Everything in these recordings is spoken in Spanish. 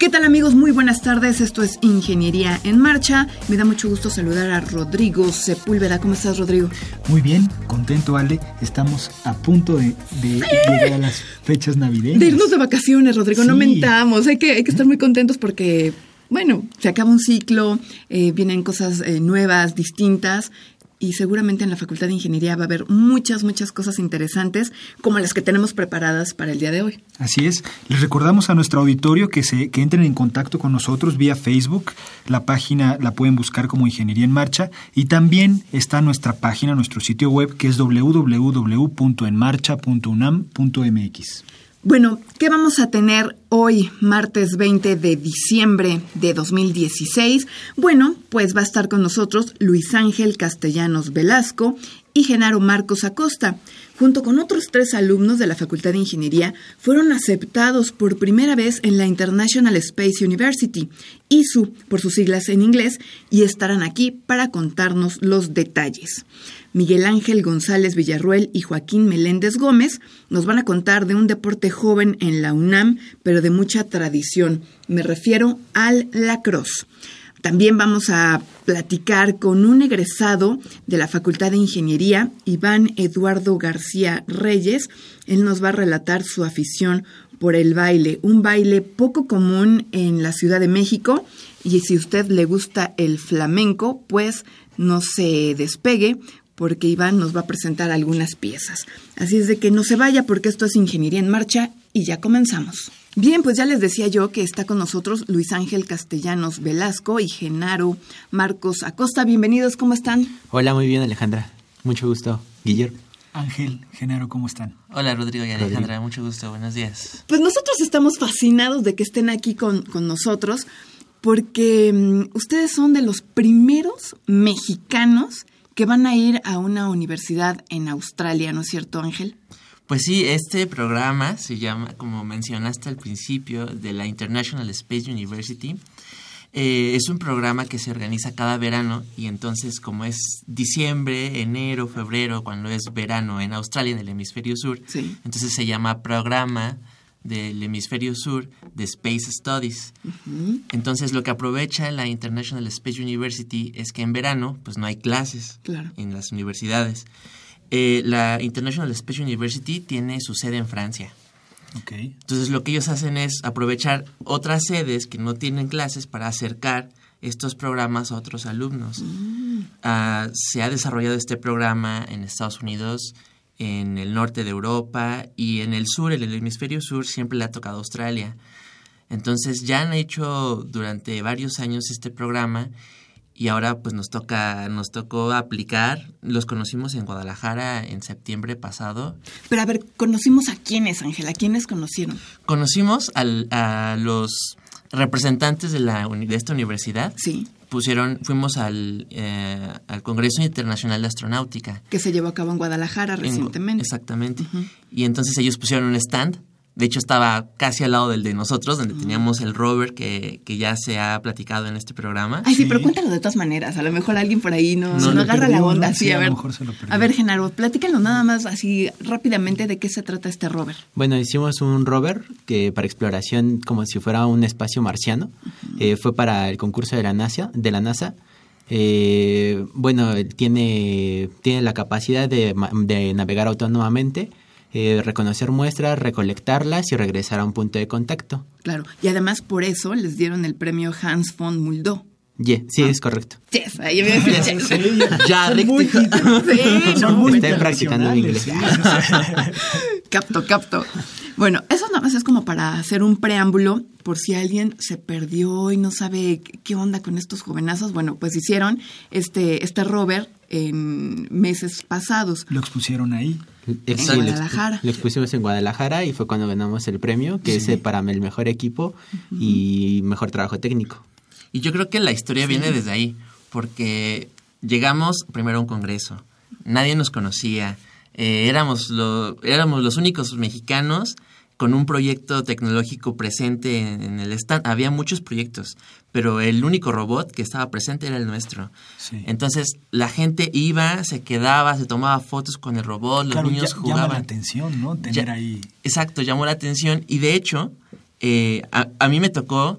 ¿Qué tal amigos? Muy buenas tardes, esto es Ingeniería en Marcha. Me da mucho gusto saludar a Rodrigo Sepúlveda. ¿Cómo estás, Rodrigo? Muy bien, contento, Ale. Estamos a punto de, llegar a las fechas navideñas. De irnos de vacaciones, Rodrigo, no mentamos. Hay que, hay que estar muy contentos porque bueno, se acaba un ciclo, eh, vienen cosas eh, nuevas, distintas. Y seguramente en la Facultad de Ingeniería va a haber muchas, muchas cosas interesantes como las que tenemos preparadas para el día de hoy. Así es. Les recordamos a nuestro auditorio que, se, que entren en contacto con nosotros vía Facebook. La página la pueden buscar como Ingeniería en Marcha. Y también está nuestra página, nuestro sitio web, que es www.enmarcha.unam.mx. Bueno, ¿qué vamos a tener hoy, martes 20 de diciembre de 2016? Bueno, pues va a estar con nosotros Luis Ángel Castellanos Velasco y Genaro Marcos Acosta. Junto con otros tres alumnos de la Facultad de Ingeniería, fueron aceptados por primera vez en la International Space University, ISU por sus siglas en inglés, y estarán aquí para contarnos los detalles. Miguel Ángel González Villarruel y Joaquín Meléndez Gómez nos van a contar de un deporte joven en la UNAM, pero de mucha tradición. Me refiero al lacrosse. También vamos a platicar con un egresado de la Facultad de Ingeniería, Iván Eduardo García Reyes. Él nos va a relatar su afición por el baile, un baile poco común en la Ciudad de México. Y si a usted le gusta el flamenco, pues no se despegue porque Iván nos va a presentar algunas piezas. Así es de que no se vaya porque esto es Ingeniería en Marcha y ya comenzamos. Bien, pues ya les decía yo que está con nosotros Luis Ángel Castellanos Velasco y Genaro Marcos Acosta. Bienvenidos, ¿cómo están? Hola, muy bien Alejandra. Mucho gusto. Guillermo. Ángel, Genaro, ¿cómo están? Hola Rodrigo y Alejandra, mucho gusto, buenos días. Pues nosotros estamos fascinados de que estén aquí con, con nosotros porque mm, ustedes son de los primeros mexicanos que van a ir a una universidad en Australia, ¿no es cierto, Ángel? Pues sí, este programa se llama, como mencionaste al principio, de la International Space University. Eh, es un programa que se organiza cada verano y entonces como es diciembre, enero, febrero, cuando es verano en Australia, en el hemisferio sur, entonces se llama programa del hemisferio sur de Space Studies. Entonces, lo que aprovecha la International Space University es que en verano, pues no hay clases en las universidades. Eh, la International Space University tiene su sede en Francia. Entonces, lo que ellos hacen es aprovechar otras sedes que no tienen clases para acercar estos programas a otros alumnos. Mm. Ah, se ha desarrollado este programa en Estados Unidos, en el norte de Europa y en el sur, en el hemisferio sur, siempre le ha tocado Australia. Entonces ya han hecho durante varios años este programa y ahora pues nos toca nos tocó aplicar. Los conocimos en Guadalajara en septiembre pasado. Pero a ver, conocimos a quiénes, Ángela, quiénes conocieron? Conocimos a los representantes de la de esta universidad. Sí pusieron, fuimos al, eh, al Congreso Internacional de Astronáutica. Que se llevó a cabo en Guadalajara recientemente. exactamente. Y entonces ellos pusieron un stand de hecho, estaba casi al lado del de nosotros, donde teníamos el rover que, que, ya se ha platicado en este programa. Ay, sí, pero cuéntalo de todas maneras. A lo mejor alguien por ahí no, no, agarra la onda. Sí, a, ver, a ver, Genaro, platícanos nada más así rápidamente de qué se trata este rover. Bueno, hicimos un rover que para exploración como si fuera un espacio marciano. Eh, fue para el concurso de la NASA. De la NASA. Eh, bueno, tiene, tiene la capacidad de, de navegar autónomamente eh, reconocer muestras, recolectarlas y regresar a un punto de contacto. Claro, y además por eso les dieron el premio Hans von Muldo. Ye, sí, es correcto. Yes, ahí me decía, yes. Ya, muy. Sí, no, muy Estoy practicando internacionales, inglés. sí, sí, Capto, capto. Bueno, eso nada más es como para hacer un preámbulo por si alguien se perdió y no sabe qué- onda con estos jovenazos. Bueno, pues hicieron este, este rover en meses pasados. Lo expusieron ahí. Ex- En Guadalajara. Lo expusimos en Guadalajara y fue cuando ganamos el premio, que es eh, para el mejor equipo y mejor trabajo técnico. Y yo creo que la historia viene desde ahí, porque llegamos primero a un congreso, nadie nos conocía, eh, éramos, lo- éramos los únicos mexicanos con un proyecto tecnológico presente en, el stand. Había muchos proyectos, pero el único robot que estaba presente era el nuestro. Sí. Entonces la gente iba, se quedaba, se tomaba fotos con el robot, los claro, niños ya- llama la jugaban. atención, ¿no? Tener Ya- ahí. Exacto, llamó la atención y de hecho eh, a, a mí me tocó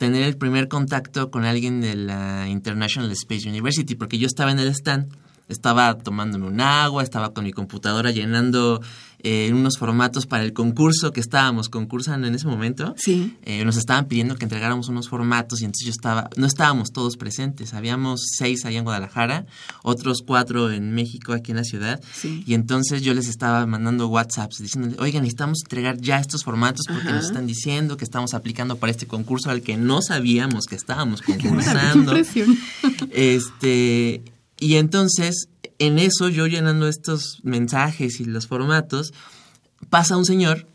tener el primer contacto con alguien de la International Space University porque yo estaba en el stand, estaba tomándome un agua, estaba con mi computadora llenando eh, unos formatos para el concurso que estábamos concursando en ese momento. Sí. Eh, nos estaban pidiendo que entregáramos unos formatos y entonces yo estaba, no estábamos todos presentes, habíamos seis allá en Guadalajara, otros cuatro en México, aquí en la ciudad, Sí. y entonces yo les estaba mandando WhatsApps diciéndole, oigan, necesitamos entregar ya estos formatos porque Ajá. nos están diciendo que estamos aplicando para este concurso al que no sabíamos que estábamos Qué concursando. impresión. Este, y entonces, en eso, yo llenando estos mensajes y los formatos, pasa un señor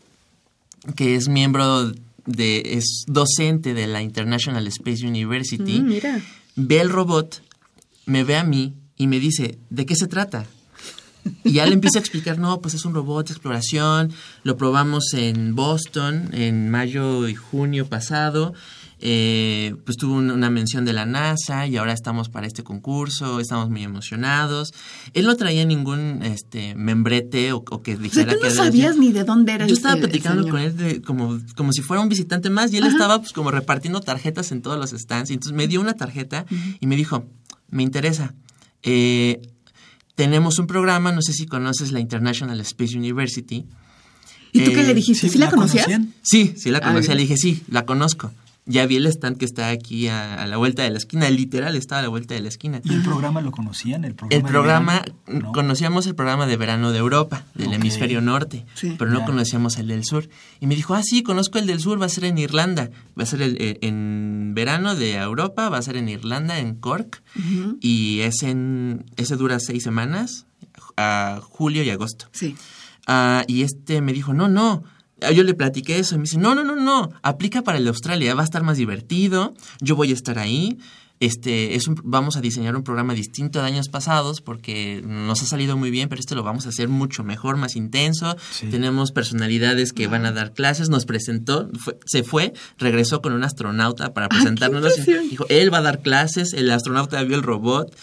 que es miembro de, es docente de la International Space University, Mm, mira. ve el robot, me ve a mí y me dice, ¿de qué se trata? Y ya le empiezo a explicar, no, pues es un robot de exploración, lo probamos en Boston en mayo y junio pasado, eh, pues tuvo un- una mención de la NASA y ahora estamos para este concurso, estamos muy emocionados. Él no traía ningún este membrete o, o que O sea, dijera tú que no era- sabías ni de dónde era yo el- estaba el- platicando con él de- como, como si fuera un visitante más y él estaba pues como repartiendo tarjetas en todos los stands. Y entonces me dio una tarjeta y me dijo, me interesa. eh, tenemos un programa, no sé si conoces la International Space University. ¿Y tú qué Eh, le dijiste? ¿Sí, la conocías? conocían? Sí, sí la conocía. Le dije, sí, la conozco. Ya vi el stand que está aquí a, a la vuelta de la esquina. Literal, estaba a la vuelta de la esquina. ¿Y el programa lo conocían? El programa, El programa, verano? ¿No? conocíamos el programa de verano de Europa, del hemisferio norte, Sí. pero no conocíamos el del sur. Y me dijo, ah, sí, conozco el del sur, va a ser en Irlanda. Va a ser el- eh, en verano de Europa, va a ser en Irlanda, en Cork, y es en, ese dura seis semanas, a julio y agosto. Sí. Ah, y este me dijo, no, no. Ah, Yo le platiqué eso y me dice, no, no, no, no, aplica para el de Australia, va a estar más divertido, yo voy a estar ahí. Este, es un- vamos a diseñar un programa distinto de años pasados porque nos ha salido muy bien, pero este lo vamos a hacer mucho mejor, más intenso. Sí. Tenemos personalidades que van a dar clases, nos presentó, fue- se fue, regresó con un astronauta para Ah, impresión. Dijo, él va a dar clases, el astronauta vio el robot.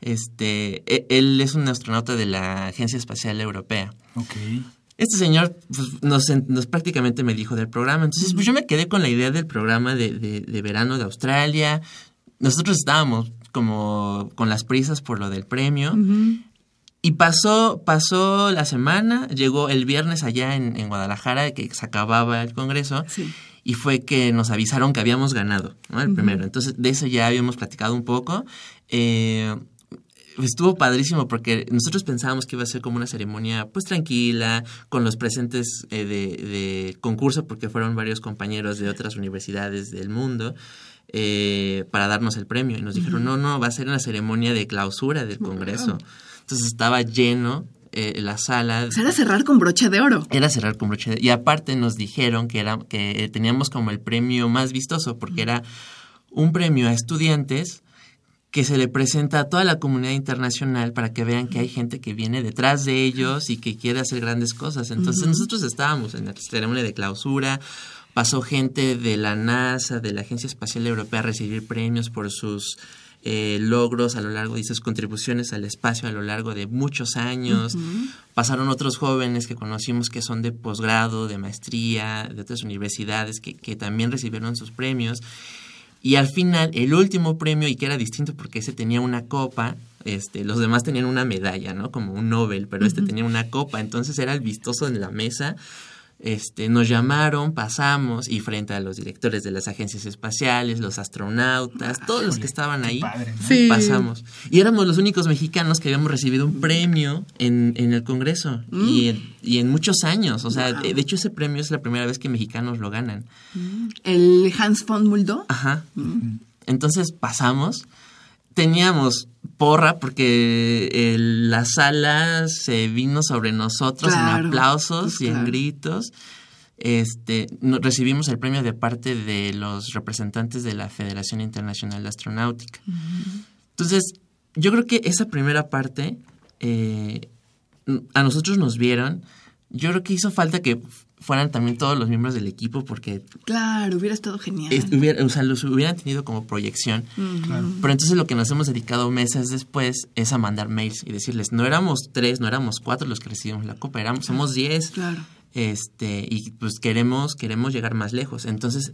Este, e- él es un astronauta de la Agencia Espacial Europea. Ok. Este señor pues, nos, en- nos prácticamente me dijo del programa. Entonces, pues yo me quedé con la idea del programa de, de- de verano de Australia. Nosotros estábamos como con las prisas por lo del premio. Y pasó, pasó la semana, llegó el viernes allá en, en Guadalajara, que se acababa el congreso, Sí. y fue que nos avisaron que habíamos ganado, ¿no? El primero. Entonces, de eso ya habíamos platicado un poco. Eh, estuvo padrísimo porque nosotros pensábamos que iba a ser como una ceremonia pues tranquila, con los presentes eh, de, de concurso, porque fueron varios compañeros de otras universidades del mundo, eh, para darnos el premio. Y nos dijeron, no, no, va a ser una ceremonia de clausura del Congreso. Entonces estaba lleno eh, la sala. O sea, era cerrar con broche de oro. Era cerrar con broche de- Y aparte nos dijeron que, era, que teníamos como el premio más vistoso, porque era un premio a estudiantes que se le presenta a toda la comunidad internacional para que vean que hay gente que viene detrás de ellos y que quiere hacer grandes cosas. Entonces nosotros estábamos en la ceremonia de clausura, pasó gente de la NASA, de la Agencia Espacial Europea a recibir premios por sus eh, logros a lo largo de sus contribuciones al espacio a lo largo de muchos años. Pasaron otros jóvenes que conocimos que son de posgrado, de maestría, de otras universidades que, que también recibieron sus premios. Y al final, el último premio, y que era distinto porque ese tenía una copa, este, los demás tenían una medalla, ¿no? Como un Nobel, pero este tenía una copa, entonces era el vistoso en la mesa. Este, nos llamaron, pasamos y frente a los directores de las agencias espaciales, los astronautas, todos los que estaban ahí, padre, ¿no? Sí. pasamos. Y éramos los únicos mexicanos que habíamos recibido un premio en, en el Congreso y, en, y en muchos años. O sea, de, de hecho ese premio es la primera vez que mexicanos lo ganan. El Hans von Muldo. Ajá. Entonces pasamos. Teníamos porra porque el- la sala se vino sobre nosotros Claro, en aplausos pues y en gritos. Este, no- recibimos el premio de parte de los representantes de la Federación Internacional de Astronáutica. Entonces, yo creo que esa primera parte eh, a nosotros nos vieron. Yo creo que hizo falta que fueran también todos los miembros del equipo porque Claro, hubiera estado genial. es- hubiera- o sea, los hubieran tenido como proyección. Claro. Pero entonces lo que nos hemos dedicado meses después es a mandar mails y decirles, no éramos tres, no éramos cuatro los que recibimos la copa, éramos, somos diez. Claro. Este, y pues queremos, queremos llegar más lejos. Entonces,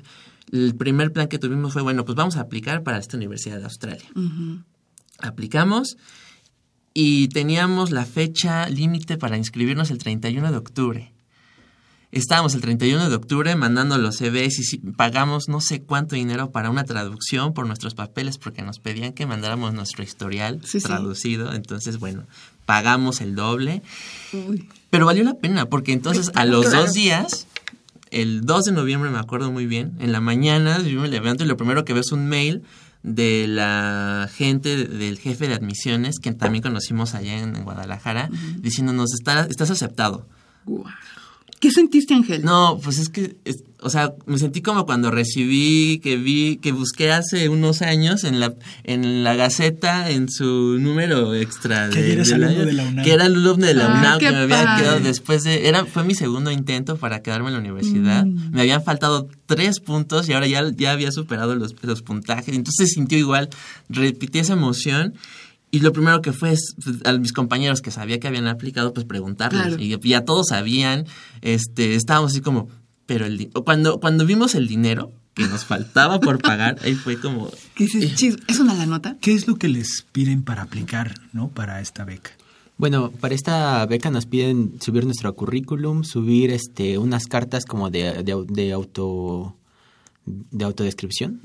el primer plan que tuvimos fue, bueno, pues vamos a aplicar para esta Universidad de Australia. Aplicamos y teníamos la fecha límite para inscribirnos el 31 de octubre. Estábamos el 31 de octubre mandando los CVs y pagamos no sé cuánto dinero para una traducción por nuestros papeles porque nos pedían que mandáramos nuestro historial Sí, sí. traducido. Entonces, bueno, pagamos el doble. Uy. Pero valió la pena porque entonces a los Claro. dos días, el 2 de noviembre me acuerdo muy bien, en la mañana yo me levanto y lo primero que veo es un mail de la gente, de- del jefe de admisiones, que también conocimos allá en, Guadalajara, diciéndonos, "Está- estás aceptado. Guau. ¿Qué sentiste, Ángel? No, pues es que, es- o sea, me sentí como cuando recibí, que vi, que busqué hace unos años en la, en la Gaceta, en su número extra. Que eres del alumno año, de la UNAM. Que era alumno de la Ah, UNAM, que me había padre. quedado después de, era, fue mi segundo intento para quedarme en la universidad. Mm. Me habían faltado tres puntos y ahora ya, ya había superado los, los puntajes. Entonces se sintió igual, repetí esa emoción. Y lo primero que fue es pues, a mis compañeros que sabía que habían aplicado, pues preguntarles. Claro. Y ya todos sabían, este, estábamos así como, pero el cuando, cuando vimos el dinero que nos faltaba por pagar, ahí fue como, ¿Qué dices? Chis, ¿Es una la nota? ¿Qué es lo que les piden para aplicar, no, para esta beca? Bueno, para esta beca nos piden subir nuestro currículum, subir este unas cartas como de, de auto de autodescripción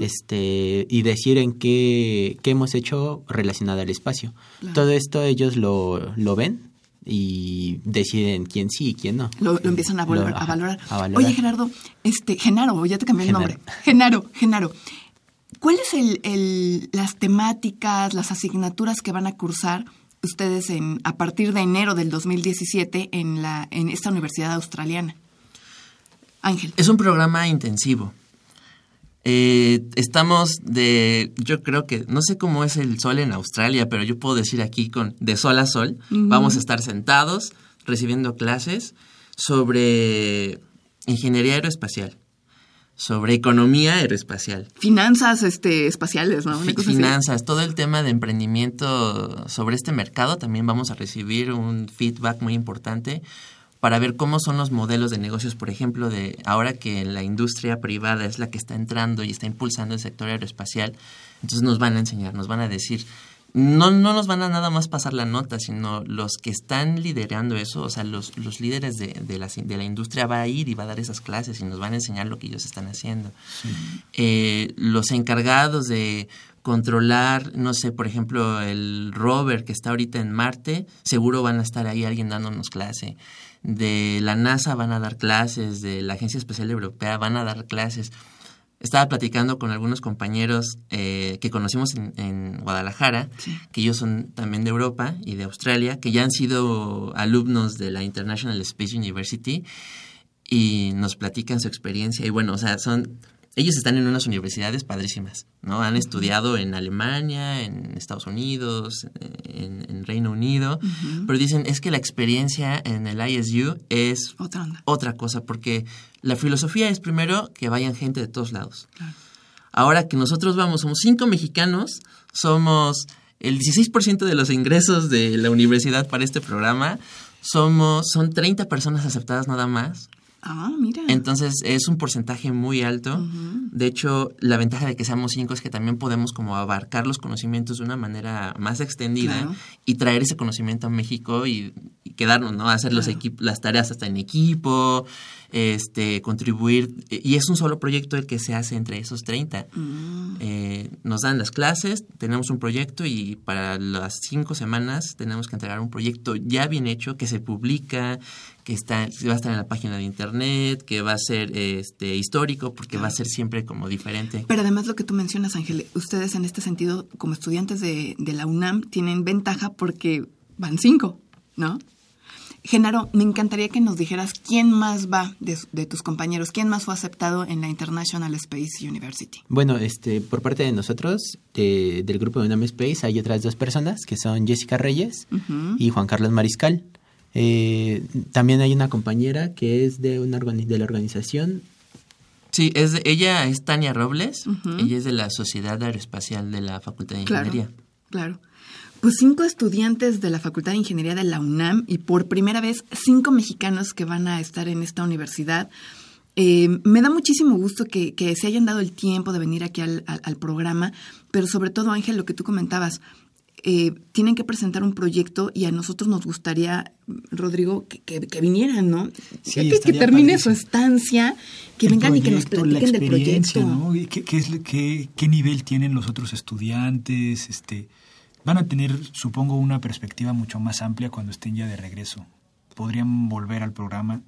este y decir en qué, qué hemos hecho relacionado al espacio. Todo esto ellos lo, lo ven y deciden quién sí y quién no. Lo, lo empiezan a, valorar, Lo- a, ajá, valorar. a valorar. Oye, Gerardo, este, Genaro, ya te cambié el nombre. Genaro, Genaro. ¿Cuáles el, el, las temáticas, las asignaturas que van a cursar ustedes en, a partir de enero del 2017 en, la, en esta universidad australiana? Ángel. Es un programa intensivo. Eh, estamos de, yo creo que, no sé cómo es el sol en Australia, pero yo puedo decir aquí con de sol a sol, vamos a estar sentados recibiendo clases sobre ingeniería aeroespacial, sobre economía aeroespacial, Finanzas este, espaciales, ¿no? Una así. finanzas, todo el tema de emprendimiento sobre este mercado, también vamos a recibir un feedback muy importante para ver cómo son los modelos de negocios, por ejemplo, de ahora que la industria privada es la que está entrando y está impulsando el sector aeroespacial, entonces nos van a enseñar, nos van a decir, no, no nos van a nada más pasar la nota, sino los que están liderando eso, o sea, los, los líderes de, de, la, de la industria va a ir y va a dar esas clases y nos van a enseñar lo que ellos están haciendo. Eh, los encargados de controlar, no sé, por ejemplo, el rover que está ahorita en Marte, seguro van a estar ahí alguien dándonos clase. De la NASA van a dar clases, de la Agencia Espacial Europea van a dar clases. Estaba platicando con algunos compañeros eh, que conocimos en, en Guadalajara, que ellos son también de Europa y de Australia, que ya han sido alumnos de la International Space University y nos platican su experiencia. Y bueno, o sea, son ellos están en unas universidades padrísimas, ¿no? Han estudiado en Alemania, en Estados Unidos, en, en Reino Unido, pero dicen, es que la experiencia en el ISU es Otra onda. otra cosa, porque la filosofía es primero que vayan gente de todos lados. Ahora que nosotros vamos, somos cinco mexicanos, somos el 16% de los ingresos de la universidad para este programa, somos, son 30 personas aceptadas nada más. Ah, mira. Entonces es un porcentaje muy alto. De hecho, la ventaja de que seamos cinco es que también podemos como abarcar los conocimientos de una manera más extendida Claro. y traer ese conocimiento a México y, y quedarnos, ¿no? Hacer los las tareas hasta en equipo, este, contribuir. Y es un solo proyecto el que se hace entre esos 30. Mm. Eh, nos dan las clases, tenemos un proyecto y para las cinco semanas tenemos que entregar un proyecto ya bien hecho que se publica, que está, va a estar en la página de internet, que va a ser este, histórico, porque va a ser siempre como diferente. Pero además lo que tú mencionas, Ángel, ustedes en este sentido, como estudiantes de, de la UNAM, tienen ventaja porque van cinco, ¿no? Genaro, me encantaría que nos dijeras quién más va de, tus compañeros, quién más fue aceptado en la International Space University. Bueno, este, por parte de nosotros, del grupo de UNAM Space, hay otras dos personas que son Jessica Reyes y Juan Carlos Mariscal. Eh, también hay una compañera que es de, una de la organización. Sí, es ella es Tania Robles, ella es de la Sociedad Aeroespacial de la Facultad de Ingeniería. Claro. Pues cinco estudiantes de la Facultad de Ingeniería de la UNAM y por primera vez cinco mexicanos que van a estar en esta universidad. Eh, me da muchísimo gusto que, se hayan dado el tiempo de venir aquí al, programa, pero sobre todo, Ángel, lo que tú comentabas, eh, tienen que presentar un proyecto y a nosotros nos gustaría, Rodrigo, que, vinieran, ¿no? Sí, que, termine su estancia, que vengan y que nos platiquen del proyecto. ¿no? ¿Qué, qué, ¿Qué nivel tienen los otros estudiantes? Este, van a tener, supongo, una perspectiva mucho más amplia cuando estén ya de regreso. Podrían volver al programa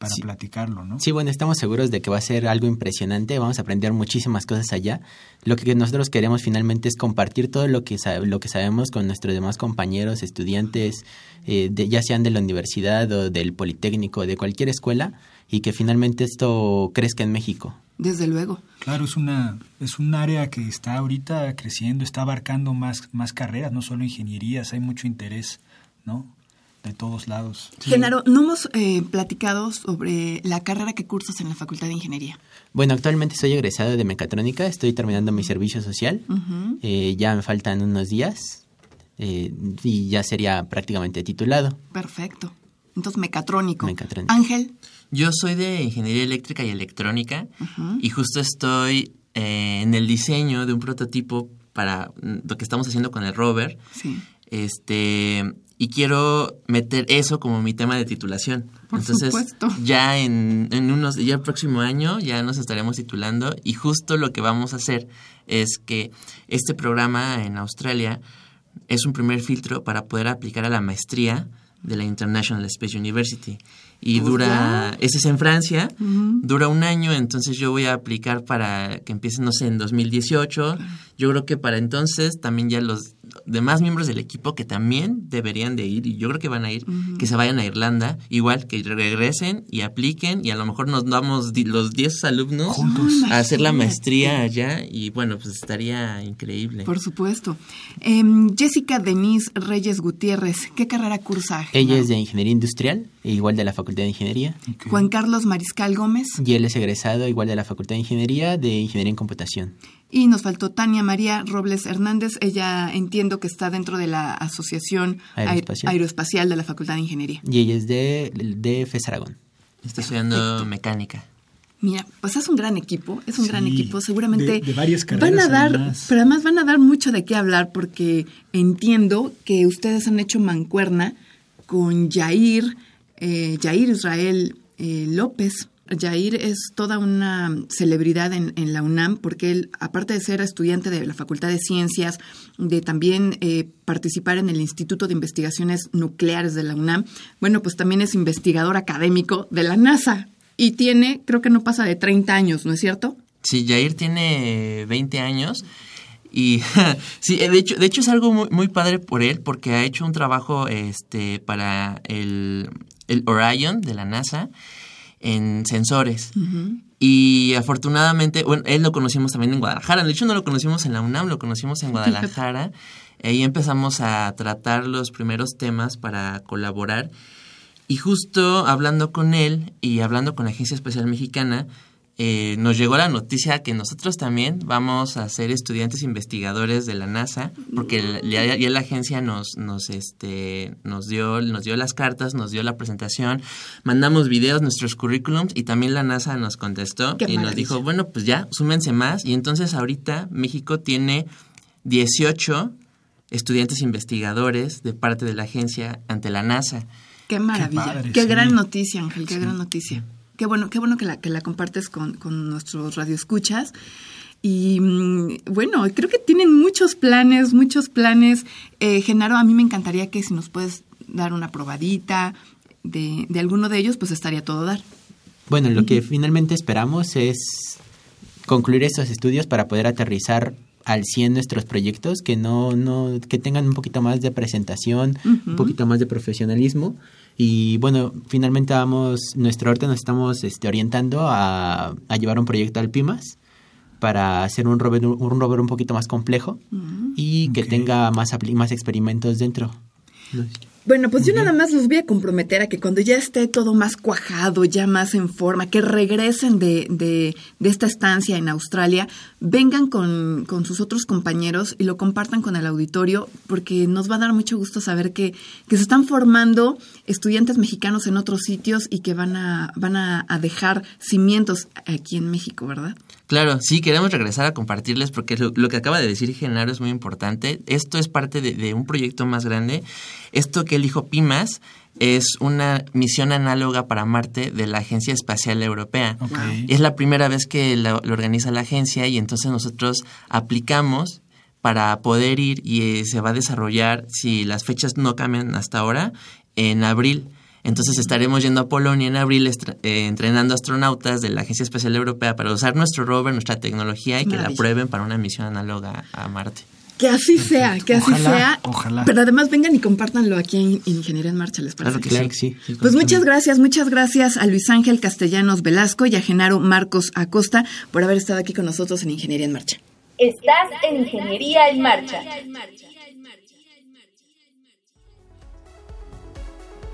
para platicarlo, ¿no? Sí, bueno, estamos seguros de que va a ser algo impresionante, vamos a aprender muchísimas cosas allá. Lo que nosotros queremos finalmente es compartir todo lo que, lo que sabemos con nuestros demás compañeros, estudiantes, eh, de, ya sean de la universidad o del Politécnico, de cualquier escuela, y que finalmente esto crezca en México. Desde luego. Claro, es una es un área que está ahorita creciendo, está abarcando más más carreras, no solo ingenierías, hay mucho interés, ¿no? De todos lados. Genaro, no hemos eh, platicado sobre la carrera que cursas en la Facultad de Ingeniería. Bueno, actualmente soy egresado de mecatrónica, estoy terminando mi servicio social, eh, ya me faltan unos días eh, y ya sería prácticamente titulado. Perfecto. Entonces, mecatrónico. Mecatrónico. Ángel. Yo soy de Ingeniería Eléctrica y Electrónica y justo estoy eh, en el diseño de un prototipo para lo que estamos haciendo con el rover. Sí. Este, y quiero meter eso como mi tema de titulación. Por Entonces, supuesto. ya en, en, unos, ya el próximo año ya nos estaremos titulando y justo lo que vamos a hacer es que este programa en Australia es un primer filtro para poder aplicar a la maestría de la International Space University. Y pues dura, ese es en Francia, dura un año, entonces yo voy a aplicar para que empiece, no sé, en 2018. Yo creo que para entonces también ya los demás miembros del equipo que también deberían de ir, y yo creo que van a ir, que se vayan a Irlanda, igual que regresen y apliquen, y a lo mejor nos damos los 10 alumnos a hacer la maestría allá, y bueno, pues estaría increíble. Por supuesto. Em, Jessica Denise Reyes Gutiérrez, ¿qué carrera cursa? Ella es de Ingeniería Industrial, igual de la Facultad de Ingeniería. Juan Carlos Mariscal Gómez. Y él es egresado igual de la Facultad de Ingeniería, de Ingeniería en Computación. Y nos faltó Tania María Robles Hernández. Ella entiendo que está dentro de la Asociación Aeroespacial, de la Facultad de Ingeniería. Y ella es de, de FES Aragón. Está estudiando mecánica. Mira, pues es un gran equipo, es un gran equipo. Seguramente de, varias carreras van a dar, pero además van a dar mucho de qué hablar porque entiendo que ustedes han hecho mancuerna con Jair, eh, Jair Israel eh, López, Jair es toda una celebridad en, la UNAM porque él, aparte de ser estudiante de la Facultad de Ciencias, de también eh, participar en el Instituto de Investigaciones Nucleares de la UNAM, bueno, pues también es investigador académico de la NASA y tiene, creo que no pasa de 30 años, ¿no es cierto? Sí, Jair tiene 20 años. Y sí, de hecho, de hecho es algo muy, muy, padre por él porque ha hecho un trabajo este, para el, el Orion de la NASA en sensores. Y afortunadamente, bueno, él lo conocimos también en Guadalajara. De hecho, no lo conocimos en la UNAM, lo conocimos en Guadalajara. Ahí empezamos a tratar los primeros temas para colaborar. Y justo hablando con él y hablando con la Agencia Espacial Mexicana, eh, nos llegó la noticia que nosotros también vamos a ser estudiantes investigadores de la NASA, porque ya, la agencia nos, nos, este, nos, dio, nos dio las cartas, nos dio la presentación, mandamos videos, nuestros currículums y también la NASA nos contestó y nos dijo, bueno, pues ya, súmense más. Y entonces ahorita México tiene 18 estudiantes investigadores de parte de la agencia ante la NASA. Qué maravilla. Qué, padre, qué sí. gran noticia, Ángel, qué gran noticia. Qué bueno, qué bueno que la, que la compartes con, con nuestros radioescuchas. Y mm, bueno, creo que tienen muchos planes, muchos planes. Eh, Genaro, a mí me encantaría que si nos puedes dar una probadita de, de alguno de ellos, pues estaría todo dar. Bueno, lo que finalmente esperamos es concluir estos estudios para poder aterrizar al 100 nuestros proyectos, que no, no, que tengan un poquito más de presentación, un poquito más de profesionalismo. Y bueno, finalmente vamos, nuestro arte nos estamos este, orientando a, a llevar un proyecto al PIMAS para hacer un rover un, rover un poquito más complejo y que tenga más, apli- más experimentos dentro. Bueno, pues yo nada más los voy a comprometer a que cuando ya esté todo más cuajado, ya más en forma, que regresen de, de, de esta estancia en Australia, vengan con, con sus otros compañeros y lo compartan con el auditorio, porque nos va a dar mucho gusto saber que, que se están formando estudiantes mexicanos en otros sitios y que van a, van a, a dejar cimientos aquí en México, ¿verdad? Claro, sí, queremos regresar a compartirles porque lo, lo que acaba de decir Genaro es muy importante. Esto es parte de, de un proyecto más grande. Esto que él dijo PIMAS es una misión análoga para Marte de la Agencia Espacial Europea. Ok. Es la primera vez que lo, lo organiza la agencia y entonces nosotros aplicamos para poder ir y eh, se va a desarrollar, si las fechas no cambian hasta ahora, en abril. Entonces estaremos yendo a Polonia en abril eh, entrenando astronautas de la Agencia Espacial Europea para usar nuestro rover, nuestra tecnología y que la prueben para una misión análoga a Marte. Que así sea, que así Ojalá, sea. ojalá. Pero además vengan y compártanlo aquí en Ingeniería en Marcha, ¿les parece? Claro que Claro sí. que sí. Pues muchas gracias, muchas gracias a Luis Ángel Castellanos Velasco y a Genaro Marcos Acosta por haber estado aquí con nosotros en Ingeniería en Marcha. Estás en Ingeniería en Marcha.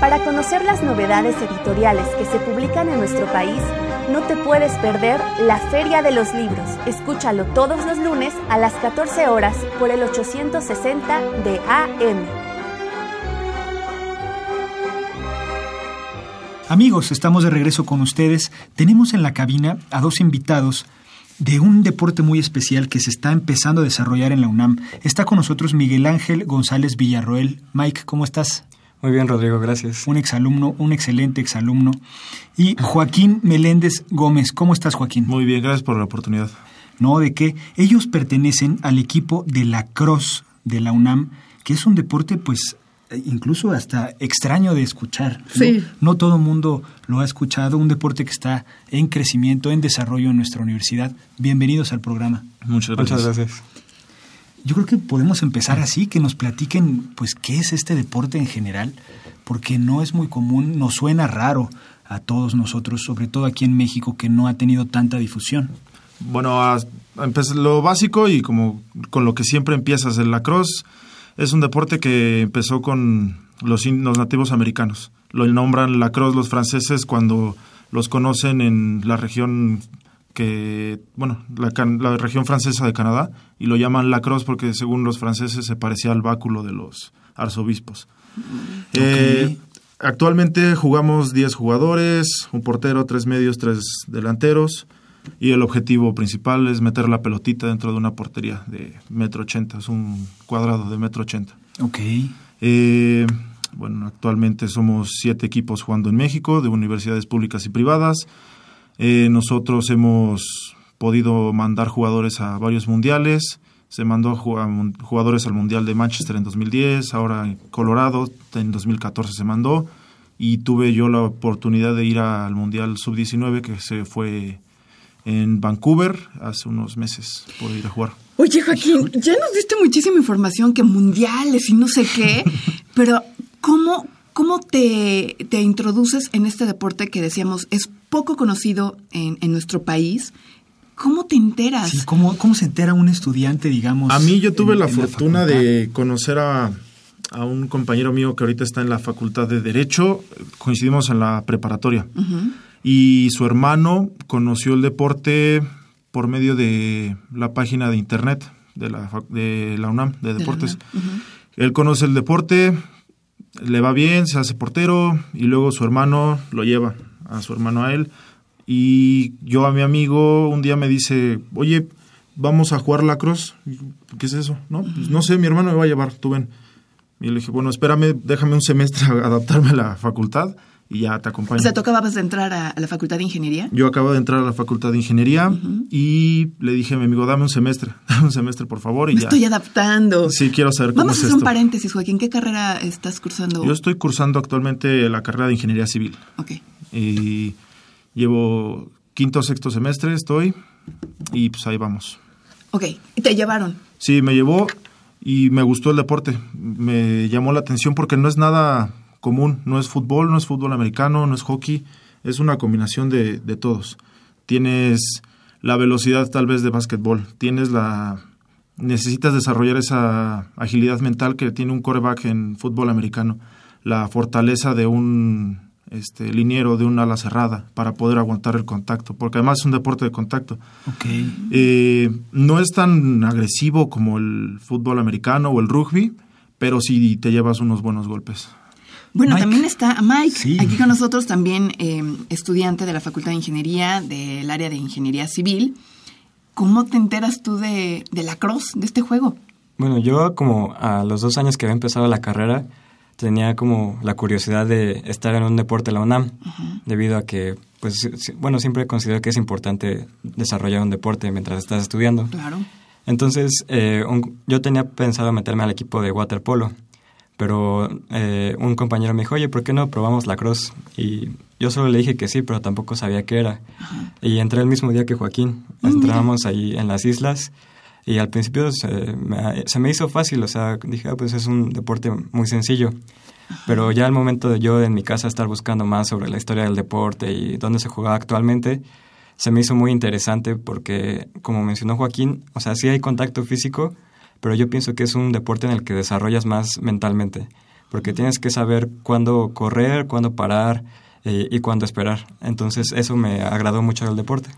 Para conocer las novedades editoriales que se publican en nuestro país, no te puedes perder la Feria de los Libros. Escúchalo todos los lunes a las 14 horas por el 860 de AM. Amigos, estamos de regreso con ustedes. Tenemos en la cabina a dos invitados de un deporte muy especial que se está empezando a desarrollar en la UNAM. Está con nosotros Miguel Ángel González Villarroel. Mike, ¿cómo estás? Muy bien, Rodrigo, gracias. Un exalumno, un excelente exalumno. Y Joaquín Meléndez Gómez. ¿Cómo estás, Joaquín? Muy bien, gracias por la oportunidad. No, de que ellos pertenecen al equipo de la Cross de la UNAM, que es un deporte, pues, incluso hasta extraño de escuchar. ¿no? Sí. No todo el mundo lo ha escuchado, un deporte que está en crecimiento, en desarrollo en nuestra universidad. Bienvenidos al programa. Muchas gracias. Muchas gracias. Yo creo que podemos empezar así, que nos platiquen, pues, qué es este deporte en general, porque no es muy común, nos suena raro a todos nosotros, sobre todo aquí en México, que no ha tenido tanta difusión. Bueno, a- lo básico y como con lo que siempre empiezas, el lacrosse es un deporte que empezó con los, in- los nativos americanos. Lo nombran lacrosse los franceses cuando los conocen en la región que, bueno, la, la región francesa de Canadá y lo llaman lacrosse porque según los franceses se parecía al báculo de los arzobispos. Eh, actualmente jugamos 10 jugadores, un portero, tres medios, tres delanteros. Y el objetivo principal es meter la pelotita dentro de una portería de metro ochenta, es un cuadrado de metro ochenta. Ok. Eh, bueno, actualmente somos siete equipos jugando en México, de universidades públicas y privadas. Eh, nosotros hemos podido mandar jugadores a varios mundiales. Se mandó jugadores al Mundial de Manchester en 2010, ahora en Colorado en 2014 se mandó. Y tuve yo la oportunidad de ir al Mundial Sub-19 que se fue en Vancouver hace unos meses. Pude ir a jugar. Oye, Joaquín, ya nos diste muchísima información, que mundiales y no sé qué, pero ¿cómo, cómo te, te introduces en este deporte que decíamos es poco conocido en, en nuestro país? ¿Cómo te enteras? Sí, ¿cómo, ¿Cómo se entera un estudiante, digamos? A mí yo tuve en- la en fortuna de conocer a, a un compañero mío que ahorita está en la Facultad de Derecho. Coincidimos en la preparatoria. Y su hermano conoció el deporte por medio de la página de internet de la, de la UNAM, de deportes. Él conoce el deporte, le va bien, se hace portero y luego su hermano lo lleva, a su hermano a él. Y yo a mi amigo un día me dice, oye, vamos a jugar lacrosse. ¿Qué es eso? No, pues no sé, mi hermano me va a llevar, tú ven. Y le dije, bueno, espérame, déjame un semestre a adaptarme a la facultad y ya te acompaño. O sea, ¿tú acababas de entrar a, la Facultad de Ingeniería? Yo acabo de entrar a la Facultad de Ingeniería y le dije a mi amigo, dame un semestre, dame un semestre, por favor, y Me ya. estoy adaptando. Sí, quiero saber cómo Vamos es a hacer un paréntesis, Joaquín. ¿Qué carrera estás cursando? Yo estoy cursando actualmente la carrera de Ingeniería Civil Ok. Y llevo quinto o sexto semestre, estoy, y pues ahí vamos. Ok. ¿Y te llevaron? Sí, me llevó y me gustó el deporte. Me llamó la atención porque no es nada común. No es fútbol, no es fútbol americano, no es hockey. Es una combinación de, de todos. Tienes la velocidad tal vez de básquetbol. Tienes la... Necesitas desarrollar esa agilidad mental que tiene un coreback en fútbol americano. La fortaleza de un este, liniero, de un ala cerrada para poder aguantar el contacto. Porque además es un deporte de contacto. Ok. Eh, no es tan agresivo como el fútbol americano o el rugby, pero sí te llevas unos buenos golpes. Bueno, Mike. también está Mike, Sí. aquí con nosotros, también eh, estudiante de la Facultad de Ingeniería, del área de Ingeniería Civil. ¿Cómo te enteras tú de, de la cross, de este juego? Bueno, yo como a los dos años que había empezado la carrera, tenía como la curiosidad de estar en un deporte de la UNAM, debido a que, pues, bueno, siempre considero que es importante desarrollar un deporte mientras estás estudiando. Claro. Entonces, eh, un- yo tenía pensado meterme al equipo de waterpolo, pero eh, un compañero me dijo, oye, ¿por qué no probamos la cross? Y yo solo le dije que sí, pero tampoco sabía qué era. Y entré el mismo día que Joaquín. Entrábamos ahí en las islas y al principio se me, se me hizo fácil, o sea, dije, ah, pues es un deporte muy sencillo. Pero ya al momento de yo en mi casa estar buscando más sobre la historia del deporte y dónde se jugaba actualmente, se me hizo muy interesante porque, como mencionó Joaquín, o sea, sí hay contacto físico, pero yo pienso que es un deporte en el que desarrollas más mentalmente, porque tienes que saber cuándo correr, cuándo parar eh, y cuándo esperar. Entonces eso me agradó mucho del deporte.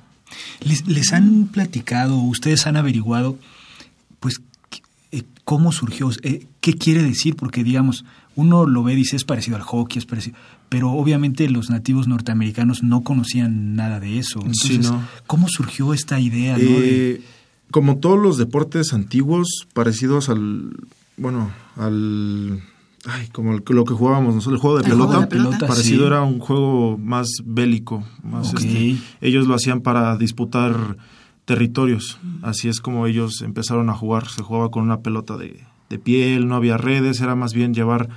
¿Les, les han platicado, ustedes han averiguado, pues, eh, cómo surgió? Eh, ¿Qué quiere decir? Porque, digamos, uno lo ve y dice es parecido al hockey, es parecido. Pero obviamente los nativos norteamericanos no conocían nada de eso. Sí, Entonces, no. ¿cómo surgió esta idea? ¿no? de- Eh, como todos los deportes antiguos, parecidos al, bueno, al, ay, como el- lo que jugábamos nosotros, el juego de El juego pelota, de pelota. parecido Sí. era un juego más bélico, más este, ellos lo hacían para disputar territorios, así es como ellos empezaron a jugar, se jugaba con una pelota de, de piel, no había redes, era más bien llevar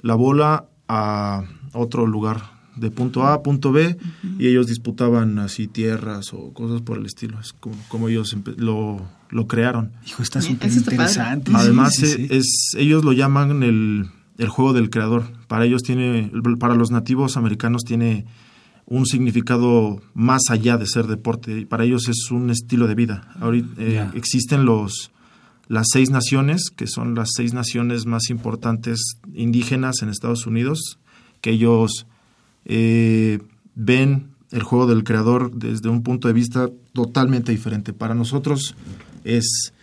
la bola a otro lugar, de punto A a punto B, y ellos disputaban así tierras o cosas por el estilo, es como, como ellos lo, lo crearon. Hijo, está súper interesante. Además, Sí, sí, sí. es ellos lo llaman el, el juego del creador. Para ellos tiene, para los nativos americanos tiene un significado más allá de ser deporte. Para ellos es un estilo de vida. Ahorita eh, existen los las seis naciones, que son las seis naciones más importantes indígenas en Estados Unidos, que ellos eh, ven el juego del creador desde un punto de vista totalmente diferente. Para nosotros es,